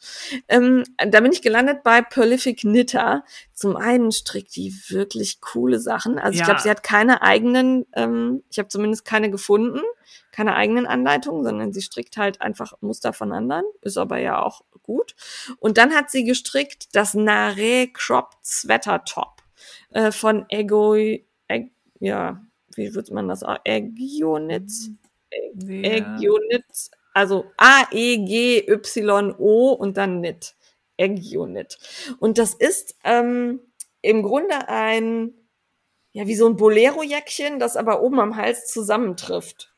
Ähm, da bin ich gelandet bei Prolific Knitter. Zum einen strickt die wirklich coole Sachen. Also ich Ja. glaube, sie hat keine eigenen, ähm, ich habe zumindest keine gefunden, keine eigenen Anleitungen, sondern sie strickt halt einfach Muster von anderen. Ist aber ja auch gut. Und dann hat sie gestrickt das Nare Cropped Sweater Top äh, von Ego, Eg, ja, wie wird man das auch? Egionitz? Ja. Egionit, also A-E-G-Y-O und dann Nit. Egionit. Und das ist ähm, im Grunde ein, ja, wie so ein Bolero-Jäckchen, das aber oben am Hals zusammentrifft.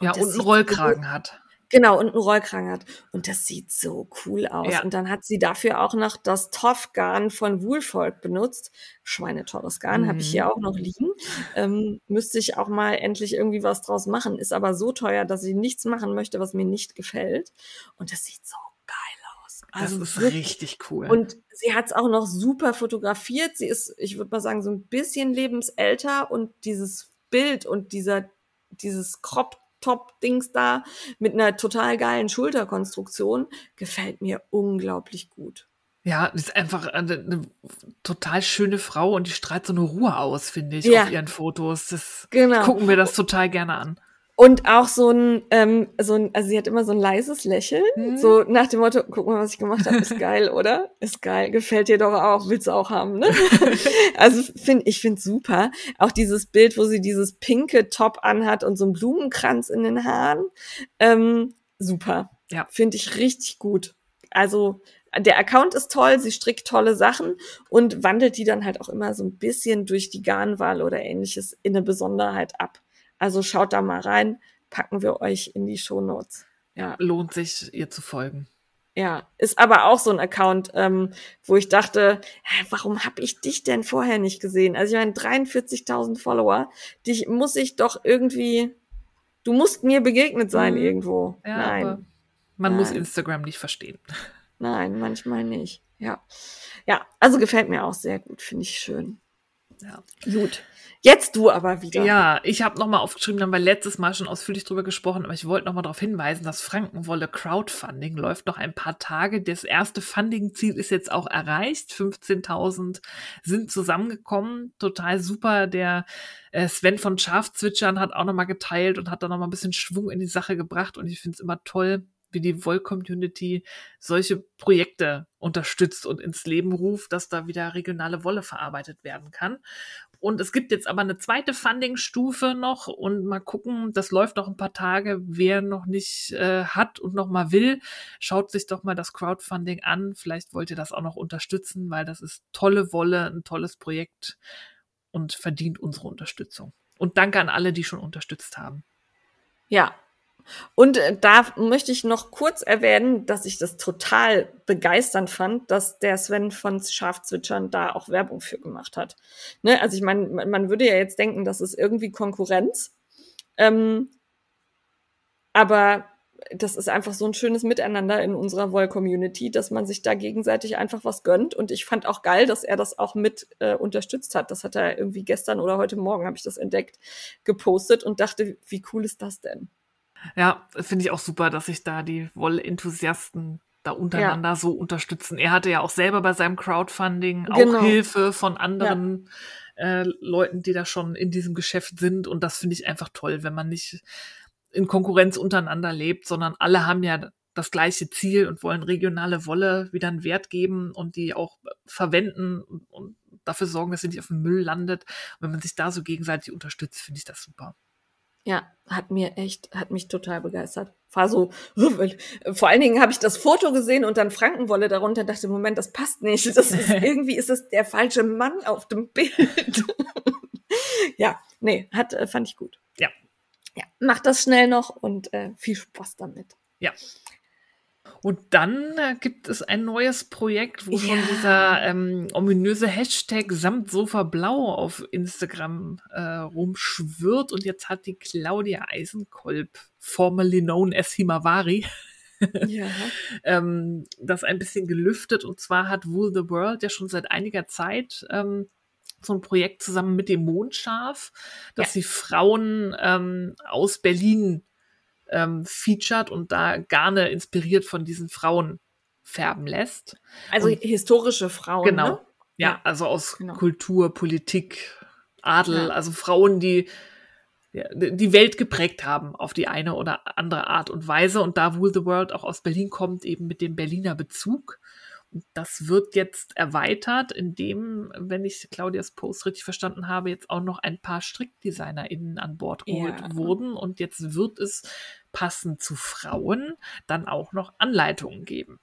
Ja, das und einen Rollkragen hat. Genau, und einen Rollkragen hat. Und das sieht so cool aus. Ja. Und dann hat sie dafür auch noch das Toff-Garn von Woolfolk benutzt. Schweineteures Garn, habe ich Mhm. hier auch noch liegen. Ähm, müsste ich auch mal endlich irgendwie was draus machen. Ist aber so teuer, dass ich nichts machen möchte, was mir nicht gefällt. Und das sieht so geil aus. Das Also ist wirklich. richtig cool. Und sie hat es auch noch super fotografiert. Sie ist, ich würde mal sagen, so ein bisschen lebensälter und dieses Bild und dieser, dieses Crop-Top-Dings da mit einer total geilen Schulterkonstruktion gefällt mir unglaublich gut. ja, die ist einfach eine, eine total schöne Frau und die strahlt so eine Ruhe aus, finde ich, Ja. auf ihren Fotos. Das Genau. gucken wir das total gerne an. Und auch so ein, ähm, so ein, also sie hat immer so ein leises Lächeln, Mhm. so nach dem Motto, guck mal, was ich gemacht habe, ist geil, oder? Ist geil, gefällt dir doch auch, willst du auch haben, ne? also find, ich finde super. Auch dieses Bild, wo sie dieses pinke Top anhat und so einen Blumenkranz in den Haaren. Ähm, super. Ja. Finde ich richtig gut. Also der Account ist toll, sie strickt tolle Sachen und wandelt die dann halt auch immer so ein bisschen durch die Garnwahl oder ähnliches in eine Besonderheit ab. Also schaut da mal rein, packen wir euch in die Shownotes. Ja. Lohnt sich, ihr zu folgen. Ja, ist aber auch so ein Account, ähm, wo ich dachte, warum habe ich dich denn vorher nicht gesehen? Also ich meine, 43.000 Follower, dich muss ich doch irgendwie, du musst mir begegnet sein Mhm. irgendwo. Ja, Nein, man muss Nein. Instagram nicht verstehen. nein, manchmal nicht. Ja, ja, also gefällt mir auch sehr gut, finde ich schön. Ja. Gut, jetzt du aber wieder. Ja, ich habe nochmal aufgeschrieben, haben wir letztes Mal schon ausführlich drüber gesprochen, aber ich wollte nochmal darauf hinweisen, das Frankenwolle Crowdfunding läuft noch ein paar Tage. Das erste Funding-Ziel ist jetzt auch erreicht. 15.000 sind zusammengekommen. Total super. Der äh, Sven von Schafzwitschern hat auch nochmal geteilt und hat da nochmal ein bisschen Schwung in die Sache gebracht. Und ich finde es immer toll, wie die Woll-Community solche Projekte unterstützt und ins Leben ruft, dass da wieder regionale Wolle verarbeitet werden kann. Und es gibt jetzt aber eine zweite Funding-Stufe noch und mal gucken, das läuft noch ein paar Tage. Wer noch nicht äh, hat und noch mal will, schaut sich doch mal das Crowdfunding an. Vielleicht wollt ihr das auch noch unterstützen, weil das ist tolle Wolle, ein tolles Projekt und verdient unsere Unterstützung. Und danke an alle, die schon unterstützt haben. Ja. Und äh, da möchte ich noch kurz erwähnen, dass ich das total begeisternd fand, dass der Sven von Schafzwitschern da auch Werbung für gemacht hat. Ne? Also ich meine, man, würde ja jetzt denken, das ist irgendwie Konkurrenz. Ähm, aber das ist einfach so ein schönes Miteinander in unserer Woll-Community, dass man sich da gegenseitig einfach was gönnt. Und ich fand auch geil, dass er das auch mit äh, unterstützt hat. Das hat er irgendwie gestern oder heute Morgen, habe ich das entdeckt, gepostet und dachte, wie cool ist das denn? Ja, finde ich auch super, dass sich da die Wollenthusiasten da untereinander so unterstützen. Er hatte ja auch selber bei seinem Crowdfunding auch Genau. Hilfe von anderen äh, Leuten, die da schon in diesem Geschäft sind. Und das finde ich einfach toll, wenn man nicht in Konkurrenz untereinander lebt, sondern alle haben ja das gleiche Ziel und wollen regionale Wolle wieder einen Wert geben und die auch verwenden und, und dafür sorgen, dass sie nicht auf dem Müll landet. Und wenn man sich da so gegenseitig unterstützt, finde ich das super. Ja, hat mir echt, hat mich total begeistert. War so, vor allen Dingen habe ich das Foto gesehen und dann Frankenwolle darunter und dachte, Moment, das passt nicht. Das ist, irgendwie ist es der falsche Mann auf dem Bild. ja, nee, hat, äh, fand ich gut. Ja. Ja, mach das schnell noch und äh, viel Spaß damit. Ja. Und dann äh, gibt es ein neues Projekt, wo schon Ja. dieser ähm, ominöse Hashtag samt Sofa Blau auf Instagram äh, rumschwirrt. Und jetzt hat die Claudia Eisenkolb, formerly known as Himawari, Ja. ähm, das ein bisschen gelüftet. Und zwar hat Wool the World ja schon seit einiger Zeit ähm, so ein Projekt zusammen mit dem Mondschaf, dass Ja. sie Frauen ähm, aus Berlin ähm, featured und da Garne inspiriert von diesen Frauen färben lässt. Also Und- historische Frauen. genau. Ne? Ja, Ja, also aus genau. Kultur, Politik, Adel, Ja. also Frauen, die die Welt geprägt haben auf die eine oder andere Art und Weise. Und da Wool the World auch aus Berlin kommt, eben mit dem Berliner Bezug. Das wird jetzt erweitert, indem, wenn ich Claudias Post richtig verstanden habe, jetzt auch noch ein paar StrickdesignerInnen an Bord geholt Ja. wurden. Und jetzt wird es passend zu Frauen dann auch noch Anleitungen geben.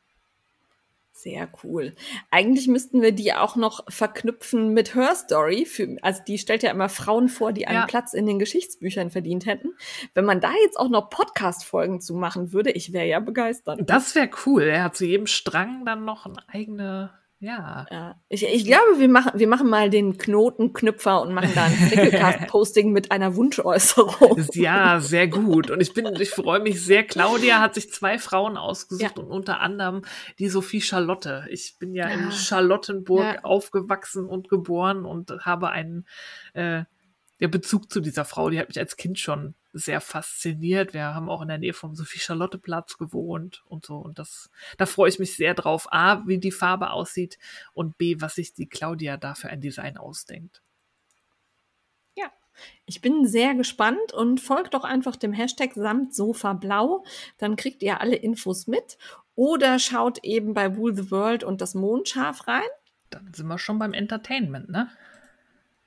Sehr cool. Eigentlich müssten wir die auch noch verknüpfen mit Her Story. Für, also die stellt ja immer Frauen vor, die einen Ja. Platz in den Geschichtsbüchern verdient hätten. Wenn man da jetzt auch noch Podcast-Folgen zu machen würde, ich wäre ja begeistert. Das wäre cool. Er hat zu jedem Strang dann noch eine eigene, ja. Ja. Ich, ich glaube, wir machen, wir machen mal den Knotenknüpfer und machen da ein Frickelcast-Posting mit einer Wunschäußerung. Ja, sehr gut. Und ich bin, ich freue mich sehr. Claudia hat sich zwei Frauen ausgesucht Ja. und unter anderem die Sophie Charlotte. Ich bin ja in Ah. Charlottenburg Ja. aufgewachsen und geboren und habe einen äh, der Bezug zu dieser Frau. Die hat mich als Kind schon sehr fasziniert. Wir haben auch in der Nähe vom Sophie Charlotte Platz gewohnt und so. Und das, da freue ich mich sehr drauf. A, wie die Farbe aussieht und B, was sich die Claudia da für ein Design ausdenkt. Ja, ich bin sehr gespannt und folgt doch einfach dem Hashtag samt Sofa Blau. Dann kriegt ihr alle Infos mit. Oder schaut eben bei Wool the World und das Mondschaf rein. Dann sind wir schon beim Entertainment, ne?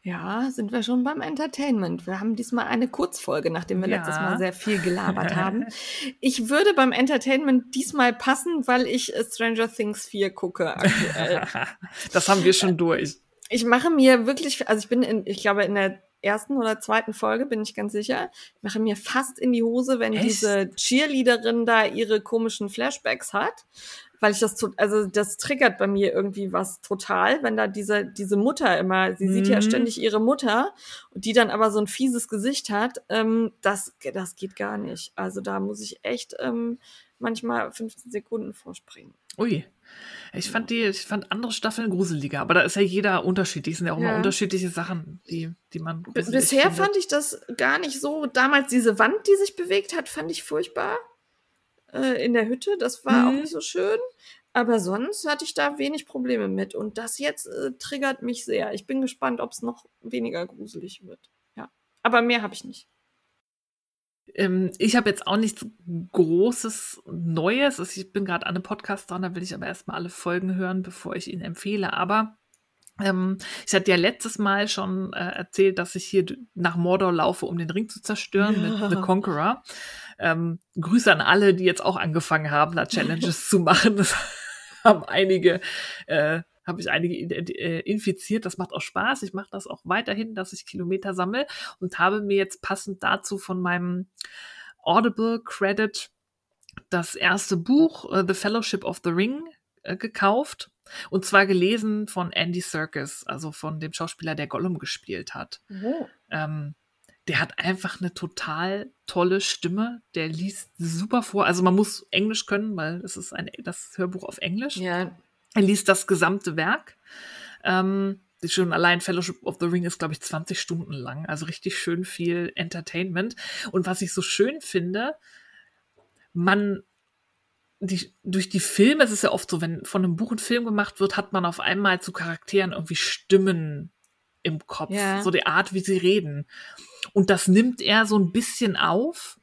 Ja, sind wir schon beim Entertainment. Wir haben diesmal eine Kurzfolge, nachdem wir ja. letztes Mal sehr viel gelabert haben. Ich würde beim Entertainment diesmal passen, weil ich Stranger Things 4 gucke aktuell. das haben wir schon durch. Ich mache mir wirklich, also ich bin in, ich glaube, in der ersten oder zweiten Folge, bin ich ganz sicher. Ich mache mir fast in die Hose, wenn Echt? diese Cheerleaderin da ihre komischen Flashbacks hat weil ich das, also das triggert bei mir irgendwie was total, wenn da diese, diese Mutter immer, sie mhm. sieht ja mhm. ständig ihre Mutter, die dann aber so ein fieses Gesicht hat, ähm, das, das geht gar nicht. Also da muss ich echt ähm, manchmal 15 Sekunden vorspringen. Ui. Ich fand die, ich fand andere Staffeln gruseliger, aber da ist ja jeder unterschiedlich. Es sind ja auch ja. immer unterschiedliche Sachen, die, die man. Bisher findet. fand ich das gar nicht so. Damals diese Wand, die sich bewegt hat, fand ich furchtbar äh, in der Hütte. Das war mhm. auch nicht so schön. Aber sonst hatte ich da wenig Probleme mit. Und das jetzt äh, triggert mich sehr. Ich bin gespannt, ob es noch weniger gruselig wird. Ja. Aber mehr habe ich nicht. Ähm, ich habe jetzt auch nichts Großes Neues. Also ich bin gerade an einem Podcast dran, da will ich aber erstmal alle Folgen hören, bevor ich ihn empfehle. Aber ähm, ich hatte ja letztes Mal schon äh, erzählt, dass ich hier nach Mordor laufe, um den Ring zu zerstören ja. mit The Conqueror. Ähm, Grüße an alle, die jetzt auch angefangen haben, da Challenges zu machen. Das haben einige, äh, habe ich einige äh, infiziert. Das macht auch Spaß. Ich mache das auch weiterhin, dass ich Kilometer sammle und habe mir jetzt passend dazu von meinem Audible Credit das erste Buch, uh, The Fellowship of the Ring, äh, gekauft. Und zwar gelesen von Andy Serkis, also von dem Schauspieler, der Gollum gespielt hat. Oh. Ähm, der hat einfach eine total tolle Stimme. Der liest super vor. Also man muss Englisch können, weil es ist ein, das Hörbuch auf Englisch. Ja. Er liest das gesamte Werk. Ähm, schon allein Fellowship of the Ring ist, glaube ich, 20 Stunden lang. Also richtig schön viel Entertainment. Und was ich so schön finde, man die, durch die Filme, es ist ja oft so, wenn von einem Buch ein Film gemacht wird, hat man auf einmal zu Charakteren irgendwie Stimmen im Kopf, ja. so die Art, wie sie reden. Und das nimmt er so ein bisschen auf,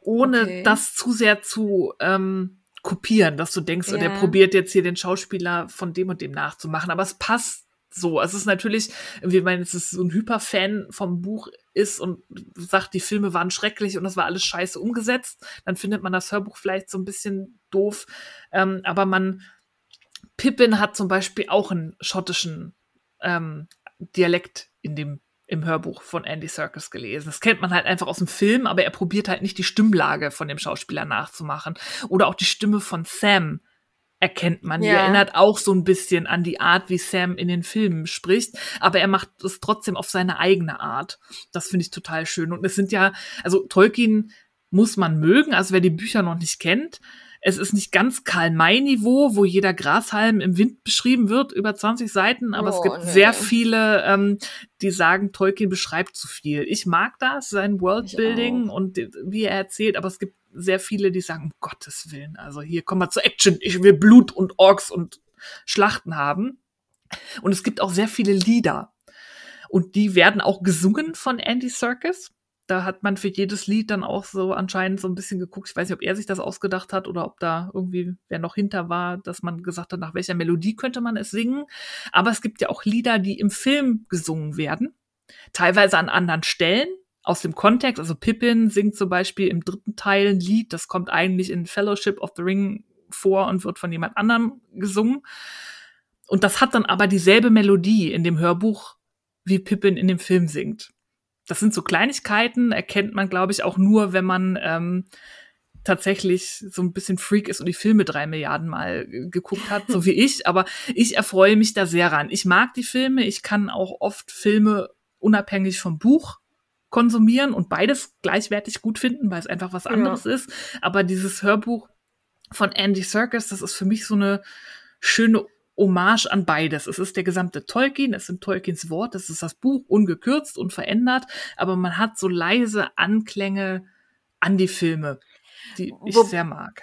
ohne okay. das zu sehr zu ähm, kopieren, dass du denkst, ja. oh, der probiert jetzt hier den Schauspieler von dem und dem nachzumachen. Aber es passt so. Es ist natürlich, wie man es ist so ein Hyperfan vom Buch ist und sagt, die Filme waren schrecklich und das war alles scheiße umgesetzt, dann findet man das Hörbuch vielleicht so ein bisschen doof. Ähm, aber man, Pippin hat zum Beispiel auch einen schottischen ähm, Dialekt in dem im Hörbuch von Andy Serkis gelesen. Das kennt man halt einfach aus dem Film, aber er probiert halt nicht die Stimmlage von dem Schauspieler nachzumachen. Oder auch die Stimme von Sam erkennt man. Ja. Die erinnert auch so ein bisschen an die Art, wie Sam in den Filmen spricht, aber er macht es trotzdem auf seine eigene Art. Das finde ich total schön. Und es sind ja, also Tolkien muss man mögen, also wer die Bücher noch nicht kennt, es ist nicht ganz Karl-May-Niveau, wo jeder Grashalm im Wind beschrieben wird, über 20 Seiten, aber oh, es gibt nee. sehr viele, ähm, die sagen, Tolkien beschreibt zu viel. Ich mag das, sein Worldbuilding und wie er erzählt, aber es gibt sehr viele, die sagen, um Gottes Willen, also hier kommen wir zur Action, ich will Blut und Orks und Schlachten haben. Und es gibt auch sehr viele Lieder. Und die werden auch gesungen von Andy Serkis da hat man für jedes Lied dann auch so anscheinend so ein bisschen geguckt. Ich weiß nicht, ob er sich das ausgedacht hat oder ob da irgendwie wer noch hinter war, dass man gesagt hat, nach welcher Melodie könnte man es singen. Aber es gibt ja auch Lieder, die im Film gesungen werden. Teilweise an anderen Stellen aus dem Kontext. Also Pippin singt zum Beispiel im dritten Teil ein Lied, das kommt eigentlich in Fellowship of the Ring vor und wird von jemand anderem gesungen. Und das hat dann aber dieselbe Melodie in dem Hörbuch, wie Pippin in dem Film singt das sind so Kleinigkeiten, erkennt man, glaube ich, auch nur, wenn man ähm, tatsächlich so ein bisschen Freak ist und die Filme drei Milliarden Mal geguckt hat, so wie ich. Aber ich erfreue mich da sehr ran. Ich mag die Filme. Ich kann auch oft Filme unabhängig vom Buch konsumieren und beides gleichwertig gut finden, weil es einfach was anderes ja. ist. Aber dieses Hörbuch von Andy Serkis, das ist für mich so eine schöne Hommage an beides. Es ist der gesamte Tolkien, es sind Tolkiens Wort, es ist das Buch, ungekürzt und verändert, aber man hat so leise Anklänge an die Filme, die ich Wo, sehr mag.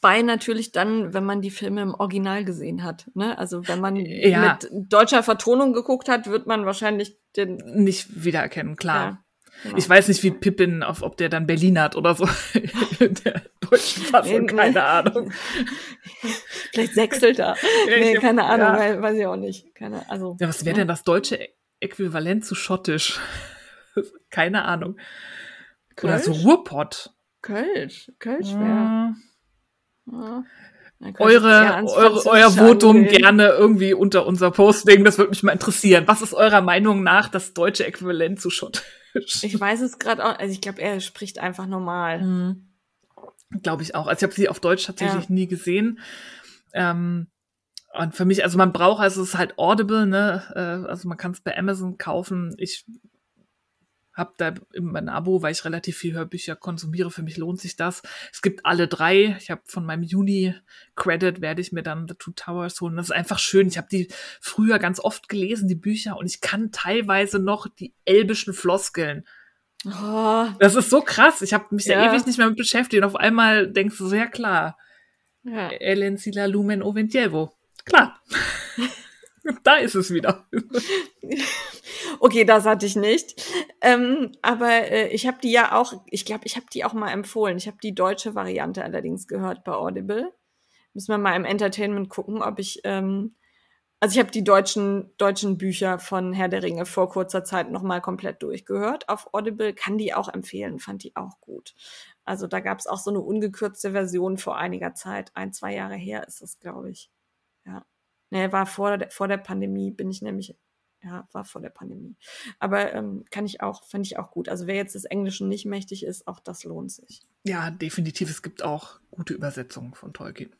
Bei natürlich dann, wenn man die Filme im Original gesehen hat. Ne? Also wenn man ja. mit deutscher Vertonung geguckt hat, wird man wahrscheinlich den nicht wiedererkennen, klar. Ja. Genau. Ich weiß nicht, wie Pippin, auf, ob der dann Berlin hat oder so. der deutschen Fassung, keine Ahnung. Vielleicht sechselt er. Nee, keine Ahnung, ja. weiß ich auch nicht. Keine, also, ja, was wäre denn das deutsche Äquivalent zu Schottisch? Keine Ahnung. Kölsch? Oder so Ruhrpott. Kölsch. Kölsch wäre. Ja. Ja. Eure, eure, euer Votum anlehnen. gerne irgendwie unter unser Posting. Das würde mich mal interessieren. Was ist eurer Meinung nach das deutsche Äquivalent zu Schottisch? Ich weiß es gerade auch. Also ich glaube, er spricht einfach normal. Mhm. Glaube ich auch. Also ich habe sie auf Deutsch tatsächlich Ja. nie gesehen. Ähm, und für mich, also man braucht, also es ist halt Audible, ne? Äh, also man kann es bei Amazon kaufen. Ich habe da immer ein Abo, weil ich relativ viel Hörbücher konsumiere. Für mich lohnt sich das. Es gibt alle drei. Ich habe von meinem Juni-Credit werde ich mir dann The Two Towers holen. Das ist einfach schön. Ich habe die früher ganz oft gelesen, die Bücher, und ich kann teilweise noch die elbischen Floskeln. Oh, Das ist so krass. Ich habe mich da Ja. ewig nicht mehr mit beschäftigt. Und auf einmal denkst du so, ja klar, ja. Ellen Sila Lumen Oventjevo. Klar. da ist es wieder. Okay, das hatte ich nicht. Ähm, aber äh, ich habe die ja auch, ich glaube, ich habe die auch mal empfohlen. Ich habe die deutsche Variante allerdings gehört bei Audible. Müssen wir mal im Entertainment gucken, ob ich, ähm, also ich habe die deutschen, deutschen Bücher von Herr der Ringe vor kurzer Zeit noch mal komplett durchgehört. Auf Audible kann die auch empfehlen, fand die auch gut. Also da gab es auch so eine ungekürzte Version vor einiger Zeit. Ein, zwei Jahre her ist das, glaube ich. Ja. Nee, war vor der, vor der Pandemie, bin ich nämlich ja, war vor der Pandemie. Aber ähm, kann ich auch, fand ich auch gut. Also wer jetzt des Englischen nicht mächtig ist, auch das lohnt sich. Ja, definitiv. Es gibt auch gute Übersetzungen von Tolkien.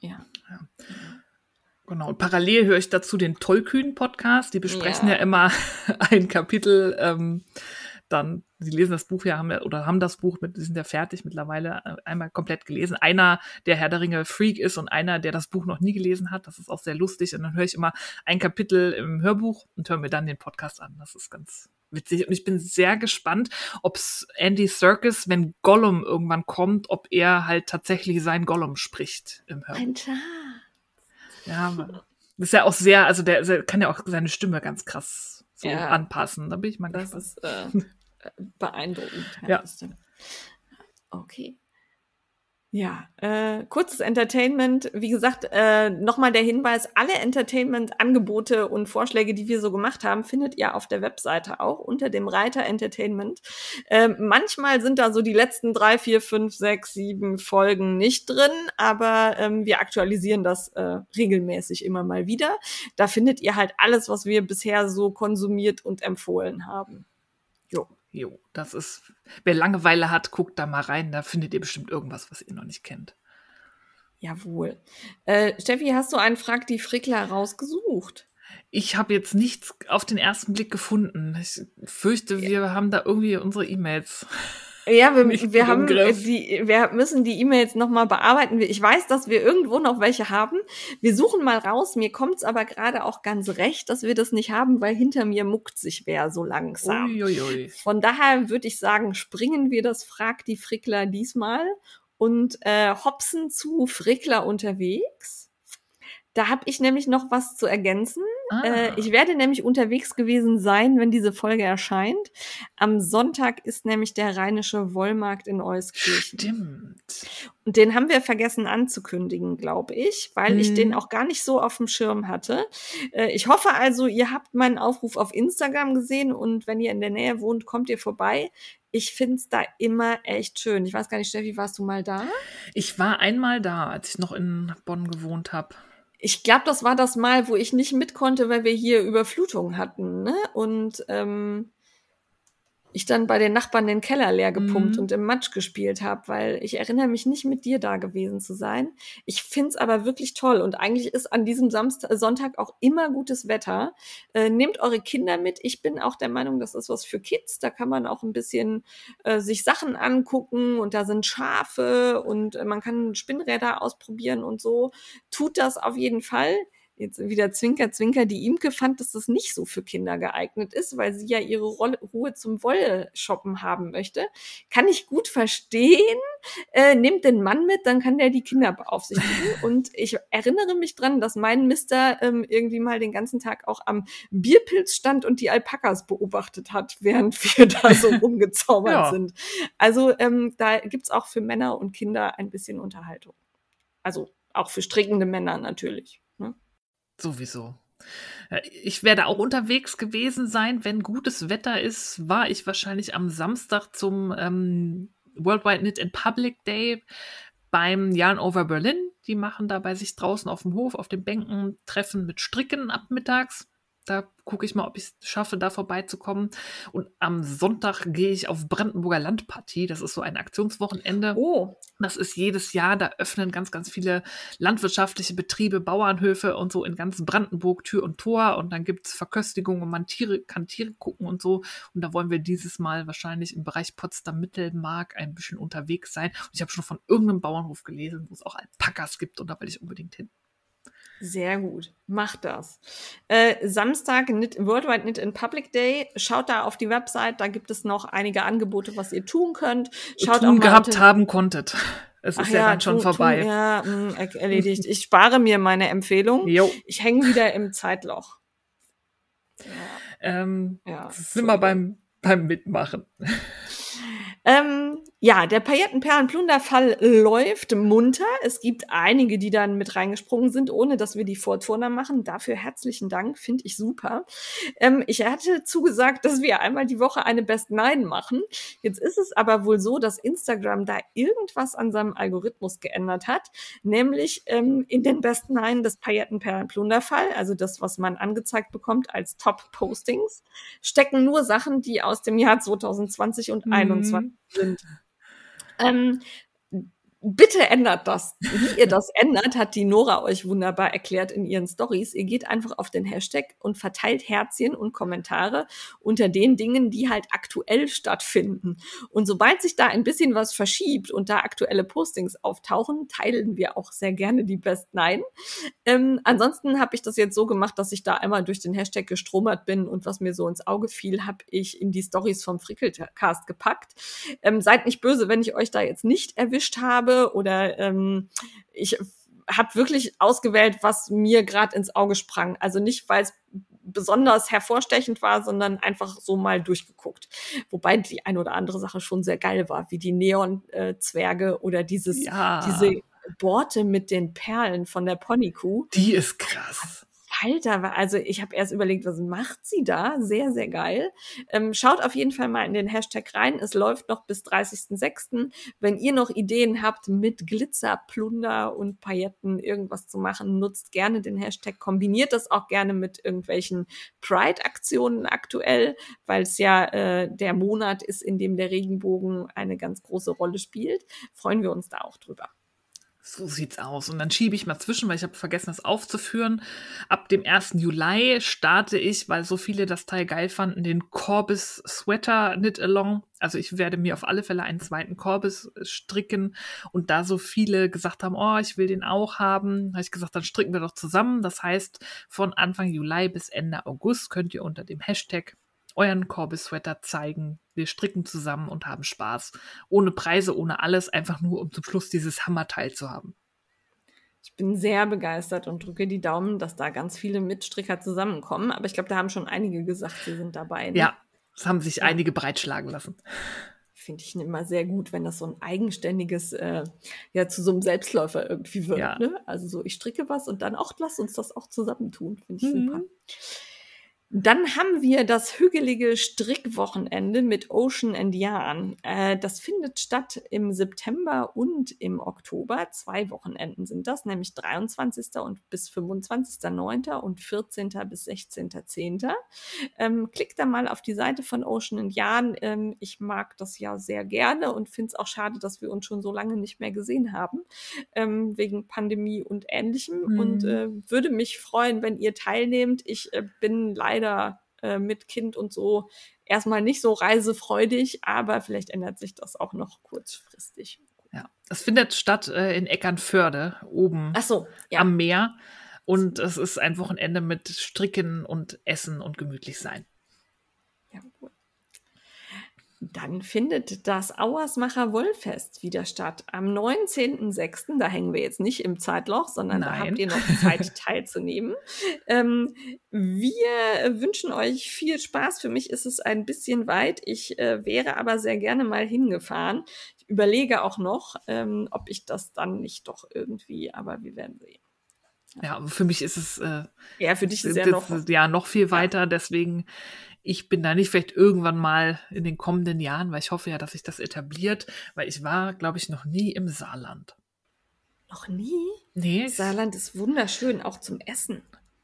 Ja. Genau. Und parallel höre ich dazu den Tollkühn-Podcast. Die besprechen ja, Ja. immer ein Kapitel. Ähm, dann, sie lesen das Buch ja, haben ja, oder haben das Buch mit, sie sind ja fertig mittlerweile äh, einmal komplett gelesen. Einer, der Herr der Ringe Freak ist und einer, der das Buch noch nie gelesen hat. Das ist auch sehr lustig. Und dann höre ich immer ein Kapitel im Hörbuch und höre mir dann den Podcast an. Das ist ganz witzig. Und ich bin sehr gespannt, ob Andy Serkis, wenn Gollum irgendwann kommt, ob er halt tatsächlich sein Gollum spricht im Hörbuch. Ein Schatz. Ja, das ist ja auch sehr, also der, der kann ja auch seine Stimme ganz krass so Ja. anpassen. Da bin ich mal Das gespannt. ist äh, beeindruckend. Ja. das. Okay. Ja, äh, kurzes Entertainment. Wie gesagt, äh, nochmal der Hinweis, alle Entertainment-Angebote und Vorschläge, die wir so gemacht haben, findet ihr auf der Webseite auch unter dem Reiter Entertainment. Ähm, manchmal sind da so die letzten drei, vier, fünf, sechs, sieben Folgen nicht drin, aber ähm, wir aktualisieren das äh, regelmäßig immer mal wieder. Da findet ihr halt alles, was wir bisher so konsumiert und empfohlen haben. Jo. Jo, das ist, wer Langeweile hat, guckt da mal rein, da findet ihr bestimmt irgendwas, was ihr noch nicht kennt. Jawohl. Äh, Steffi, hast du einen Frag die Frickler rausgesucht? Ich habe jetzt nichts auf den ersten Blick gefunden. Ich fürchte, wir haben da irgendwie unsere E-Mails. Ja, wir, Nicht wir haben die, wir müssen die E-Mails nochmal bearbeiten. Ich weiß, dass wir irgendwo noch welche haben. Wir suchen mal raus. Mir kommt es aber gerade auch ganz recht, dass wir das nicht haben, weil hinter mir muckt sich wer so langsam. Uiuiui. Von daher würde ich sagen, springen wir das Frag die Frickler diesmal und äh, hopsen zu Frickler unterwegs. Da habe ich nämlich noch was zu ergänzen. Ah, Äh, ich werde nämlich unterwegs gewesen sein, wenn diese Folge erscheint. Am Sonntag ist nämlich der Rheinische Wollmarkt in Euskirchen. stimmt. Und den haben wir vergessen anzukündigen, glaube ich, weil ich Mhm. den auch gar nicht so auf dem Schirm hatte. Äh, ich hoffe also, ihr habt meinen Aufruf auf Instagram gesehen und wenn ihr in der Nähe wohnt, kommt ihr vorbei. Ich find's da immer echt schön. Ich weiß gar nicht, Steffi, warst du mal da? Ich war einmal da, als ich noch in Bonn gewohnt habe. Ich glaube, das war das Mal, wo ich nicht mit konnte, weil wir hier Überflutung hatten. Ne? Und ähm, ich dann bei den Nachbarn den Keller leer gepumpt Mhm. und im Matsch gespielt habe, weil ich erinnere mich nicht mit dir da gewesen zu sein. Ich find's aber wirklich toll und eigentlich ist an diesem Samstag, Sonntag auch immer gutes Wetter. Äh, nehmt eure Kinder mit. Ich bin auch der Meinung, das ist was für Kids. Da kann man auch ein bisschen äh, sich Sachen angucken und da sind Schafe und äh, man kann Spinnräder ausprobieren und so. Tut das auf jeden Fall. Jetzt wieder Zwinker, Zwinker. Die Imke fand, dass das nicht so für Kinder geeignet ist, weil sie ja ihre Rolle, Ruhe zum Wollshoppen haben möchte. Kann ich gut verstehen. Äh, nehmt den Mann mit, dann kann der die Kinder beaufsichtigen. Und ich erinnere mich dran, dass mein Mister ähm, irgendwie mal den ganzen Tag auch am Bierpilz stand und die Alpakas beobachtet hat, während wir da so rumgezaubert Ja. sind. Also ähm, da gibt's auch für Männer und Kinder ein bisschen Unterhaltung. Also auch für strickende Männer natürlich. Ne? Sowieso. Ich werde auch unterwegs gewesen sein. Wenn gutes Wetter ist, war ich wahrscheinlich am Samstag zum ähm, Worldwide Knit in Public Day beim Yarn Over Berlin. Die machen da bei sich draußen auf dem Hof, auf den Bänken Treffen mit Stricken ab mittags. Da gucke ich mal, ob ich es schaffe, da vorbeizukommen. Und am Sonntag gehe ich auf Brandenburger Landpartie. Das ist so ein Aktionswochenende. Oh. Das ist jedes Jahr. Da öffnen ganz, ganz viele landwirtschaftliche Betriebe, Bauernhöfe und so in ganz Brandenburg Tür und Tor. Und dann gibt es Verköstigungen und man Tiere, kann Tiere gucken und so. Und da wollen wir dieses Mal wahrscheinlich im Bereich Potsdam-Mittelmark ein bisschen unterwegs sein. Und ich habe schon von irgendeinem Bauernhof gelesen, wo es auch Alpakas gibt. Und da will ich unbedingt hin. Sehr gut. Macht das. Äh, Samstag Knit, Worldwide Knit in Public Day. Schaut da auf die Website, da gibt es noch einige Angebote, was ihr tun könnt. Schaut tun auch mal gehabt haben konntet. Es ist Ach ja, dann schon tun- vorbei. Tun, ja, mh, er- erledigt. Ich spare mir meine Empfehlung. Jo. Ich hänge wieder im Zeitloch. Ähm, Ja, sind wir beim, beim Mitmachen. Ähm, ja, der Paillettenperlenplunderfall läuft munter. Es gibt einige, die dann mit reingesprungen sind, ohne dass wir die Vorturner machen. Dafür herzlichen Dank, finde ich super. Ähm, ich hatte zugesagt, dass wir einmal die Woche eine Best Nine machen. Jetzt ist es aber wohl so, dass Instagram da irgendwas an seinem Algorithmus geändert hat, nämlich ähm, in den Best Nine des Paillettenperlenplunderfall, also das, was man angezeigt bekommt als Top-Postings, stecken nur Sachen, die aus dem Jahr 2020 und Mhm. 2021 sind. Ähm, bitte ändert das. Wie ihr das ändert, hat die Nora euch wunderbar erklärt in ihren Stories. Ihr geht einfach auf den Hashtag und verteilt Herzchen und Kommentare unter den Dingen, die halt aktuell stattfinden. Und sobald sich da ein bisschen was verschiebt und da aktuelle Postings auftauchen, teilen wir auch sehr gerne die Best Nine. Ähm, ansonsten habe ich das jetzt so gemacht, dass ich da einmal durch den Hashtag gestromert bin und was mir so ins Auge fiel, habe ich in die Stories vom Frickelcast gepackt. Ähm, seid nicht böse, wenn ich euch da jetzt nicht erwischt habe oder ähm, ich habe wirklich ausgewählt, was mir gerade ins Auge sprang. Also nicht, weil es besonders hervorstechend war, sondern einfach so mal durchgeguckt. Wobei die eine oder andere Sache schon sehr geil war, wie die Neon-Zwerge oder dieses, Ja. diese Borte mit den Perlen von der Ponykuh. Die ist krass. Alter, wa- also ich habe erst überlegt, was macht sie da? Sehr, sehr geil. Ähm, schaut auf jeden Fall mal in den Hashtag rein. Es läuft noch bis 30.06. Wenn ihr noch Ideen habt, mit Glitzer, Plunder und Pailletten irgendwas zu machen, nutzt gerne den Hashtag. Kombiniert das auch gerne mit irgendwelchen Pride-Aktionen aktuell, weil es ja äh, der Monat ist, in dem der Regenbogen eine ganz große Rolle spielt. Freuen wir uns da auch drüber. So sieht's aus. Und dann schiebe ich mal zwischen, weil ich habe vergessen, das aufzuführen. Ab dem 1. Juli starte ich, weil so viele das Teil geil fanden, den Corbis Sweater Knit Along. Also ich werde mir auf alle Fälle einen zweiten Corbis stricken. Und da so viele gesagt haben, oh, ich will den auch haben, habe ich gesagt, dann stricken wir doch zusammen. Das heißt, von Anfang Juli bis Ende August könnt ihr unter dem Hashtag euren Corbis-Sweater zeigen. Wir stricken zusammen und haben Spaß. Ohne Preise, ohne alles, einfach nur, um zum Schluss dieses Hammerteil zu haben. Ich bin sehr begeistert und drücke die Daumen, dass da ganz viele Mitstricker zusammenkommen. Aber ich glaube, da haben schon einige gesagt, sie sind dabei. Ne? Ja, es haben sich Ja. einige breitschlagen lassen. Finde ich immer sehr gut, wenn das so ein eigenständiges, äh, ja, zu so einem Selbstläufer irgendwie wird. Ja. Ne? Also so, ich stricke was und dann auch, lass uns das auch zusammentun. Finde ich Mhm. super. Dann haben wir das hügelige Strickwochenende mit Ocean and Yarn. Äh, das findet statt im September und im Oktober. Zwei Wochenenden sind das, nämlich 23. und bis 25.09. und 14. bis 16.10. Ähm, klickt da mal auf die Seite von Ocean and Yarn. Ähm, ich mag das ja sehr gerne und finde es auch schade, dass wir uns schon so lange nicht mehr gesehen haben, ähm, wegen Pandemie und Ähnlichem. Mhm. Und äh, würde mich freuen, wenn ihr teilnehmt. Ich äh, bin leider äh, mit Kind und so erstmal nicht so reisefreudig, aber vielleicht ändert sich das auch noch kurzfristig. Ja. Es findet statt äh, in Eckernförde, oben so, ja. am Meer. Und es ist ein Wochenende mit Stricken und Essen und gemütlich sein. Ja, gut. Dann findet das Auersmacher Wollfest wieder statt. Am 19.06., da hängen wir jetzt nicht im Zeitloch, sondern da Nein. habt ihr noch Zeit teilzunehmen. Ähm, wir wünschen euch viel Spaß. Für mich ist es ein bisschen weit. Ich äh, wäre aber sehr gerne mal hingefahren. Ich überlege auch noch, ähm, ob ich das dann nicht doch irgendwie, aber wir werden sehen. Ja, für mich ist es äh, Ja, für dich ist ja das- noch. ja noch viel weiter. Deswegen, ich bin da nicht vielleicht irgendwann mal in den kommenden Jahren, weil ich hoffe ja, dass sich das etabliert, weil ich war, glaube ich, noch nie im Saarland. Noch nie? Nee, Saarland ist wunderschön, auch zum Essen.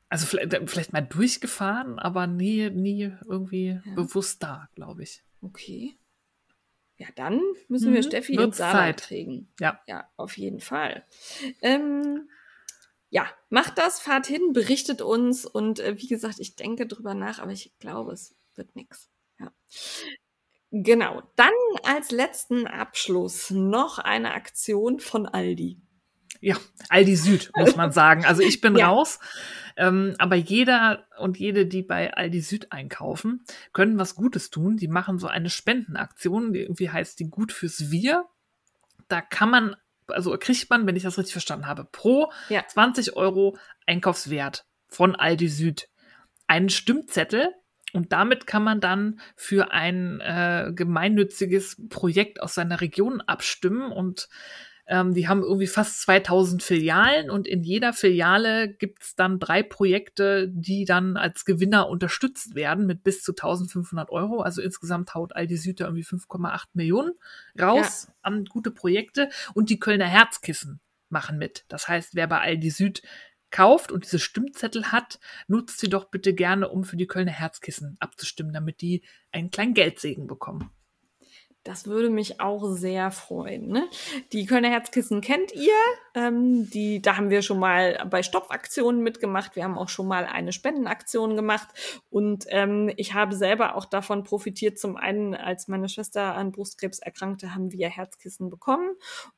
also vielleicht, vielleicht mal durchgefahren, aber nie, nie irgendwie bewusst da, glaube ich. Okay. Ja, dann müssen wir Mhm. Steffi ins Saarland Zeit. kriegen. Ja. Ja, auf jeden Fall. Ähm, ja, macht das, fahrt hin, berichtet uns und äh, wie gesagt, ich denke drüber nach, aber ich glaube, es wird nix. Ja. Genau. Dann als letzten Abschluss noch eine Aktion von Aldi. Ja, Aldi Süd, muss man sagen. Also ich bin Ja. raus. Ähm, aber jeder und jede, die bei Aldi Süd einkaufen, können was Gutes tun. Die machen so eine Spendenaktion, die irgendwie heißt die Gut fürs Wir. Da kann man, also kriegt man, wenn ich das richtig verstanden habe, pro Ja. 20 Euro Einkaufswert von Aldi Süd einen Stimmzettel. Und damit kann man dann für ein äh, gemeinnütziges Projekt aus seiner Region abstimmen. Und ähm, die haben irgendwie fast 2000 Filialen und in jeder Filiale gibt's dann drei Projekte, die dann als Gewinner unterstützt werden mit bis zu 1500 Euro. Also insgesamt haut Aldi Süd da irgendwie 5,8 Millionen raus an gute Projekte und die Kölner Herzkissen machen mit. Das heißt, wer bei Aldi Süd kauft und diese Stimmzettel hat, nutzt sie doch bitte gerne, um für die Kölner Herzkissen abzustimmen, damit die einen kleinen Geldsegen bekommen. Das würde mich auch sehr freuen. Ne? Die Kölner Herzkissen kennt ihr. Ähm, die, da haben wir schon mal bei Stopfaktionen mitgemacht. Wir haben auch schon mal eine Spendenaktion gemacht. Und ähm, ich habe selber auch davon profitiert. Zum einen, als meine Schwester an Brustkrebs erkrankte, haben wir Herzkissen bekommen.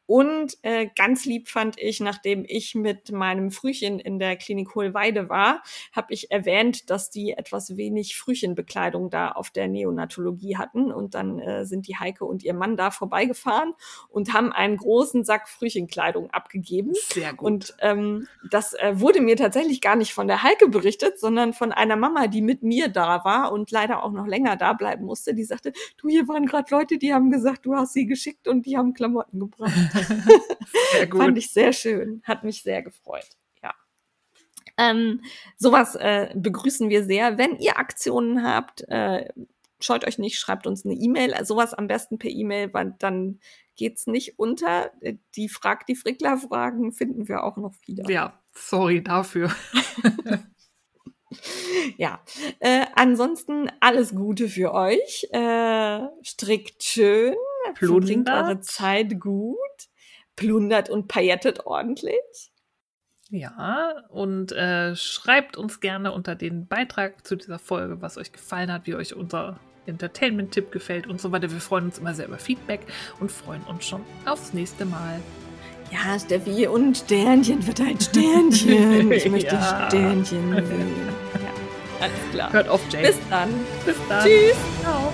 Und äh, ganz lieb fand ich, nachdem ich mit meinem Frühchen in der Klinik Hohlweide war, habe ich erwähnt, dass die etwas wenig Frühchenbekleidung da auf der Neonatologie hatten. Und dann äh, sind die Heike und ihr Mann da vorbeigefahren und haben einen großen Sack Frühchenkleidung abgegeben. Sehr gut. Und ähm, das äh, wurde mir tatsächlich gar nicht von der Heike berichtet, sondern von einer Mama, die mit mir da war und leider auch noch länger da bleiben musste. Die sagte, du, hier waren gerade Leute, die haben gesagt, du hast sie geschickt und die haben Klamotten gebracht. Sehr gut. Fand ich sehr schön. Hat mich sehr gefreut. Ja. Ähm, sowas äh, begrüßen wir sehr. Wenn ihr Aktionen habt, äh, scheut euch nicht, schreibt uns eine E-Mail. Sowas am besten per E-Mail, weil dann geht's nicht unter. Äh, Die Frag die Frickler-Fragen finden wir auch noch wieder. ja, sorry dafür. Ja. Äh, ansonsten alles Gute für euch. Äh, strickt schön. Verbringt Plundert. eure Zeit gut. Plundert und paillettet ordentlich. Ja, und äh, schreibt uns gerne unter den Beitrag zu dieser Folge, was euch gefallen hat, wie euch unser Entertainment-Tipp gefällt und so weiter. Wir freuen uns immer sehr über Feedback und freuen uns schon aufs nächste Mal. Ja, Steffi, und Sternchen verteilt Sternchen. Ich möchte Ja. Sternchen sehen. Ja, alles klar. Hört auf, Jake. Bis dann. Bis dann. Tschüss. Ciao.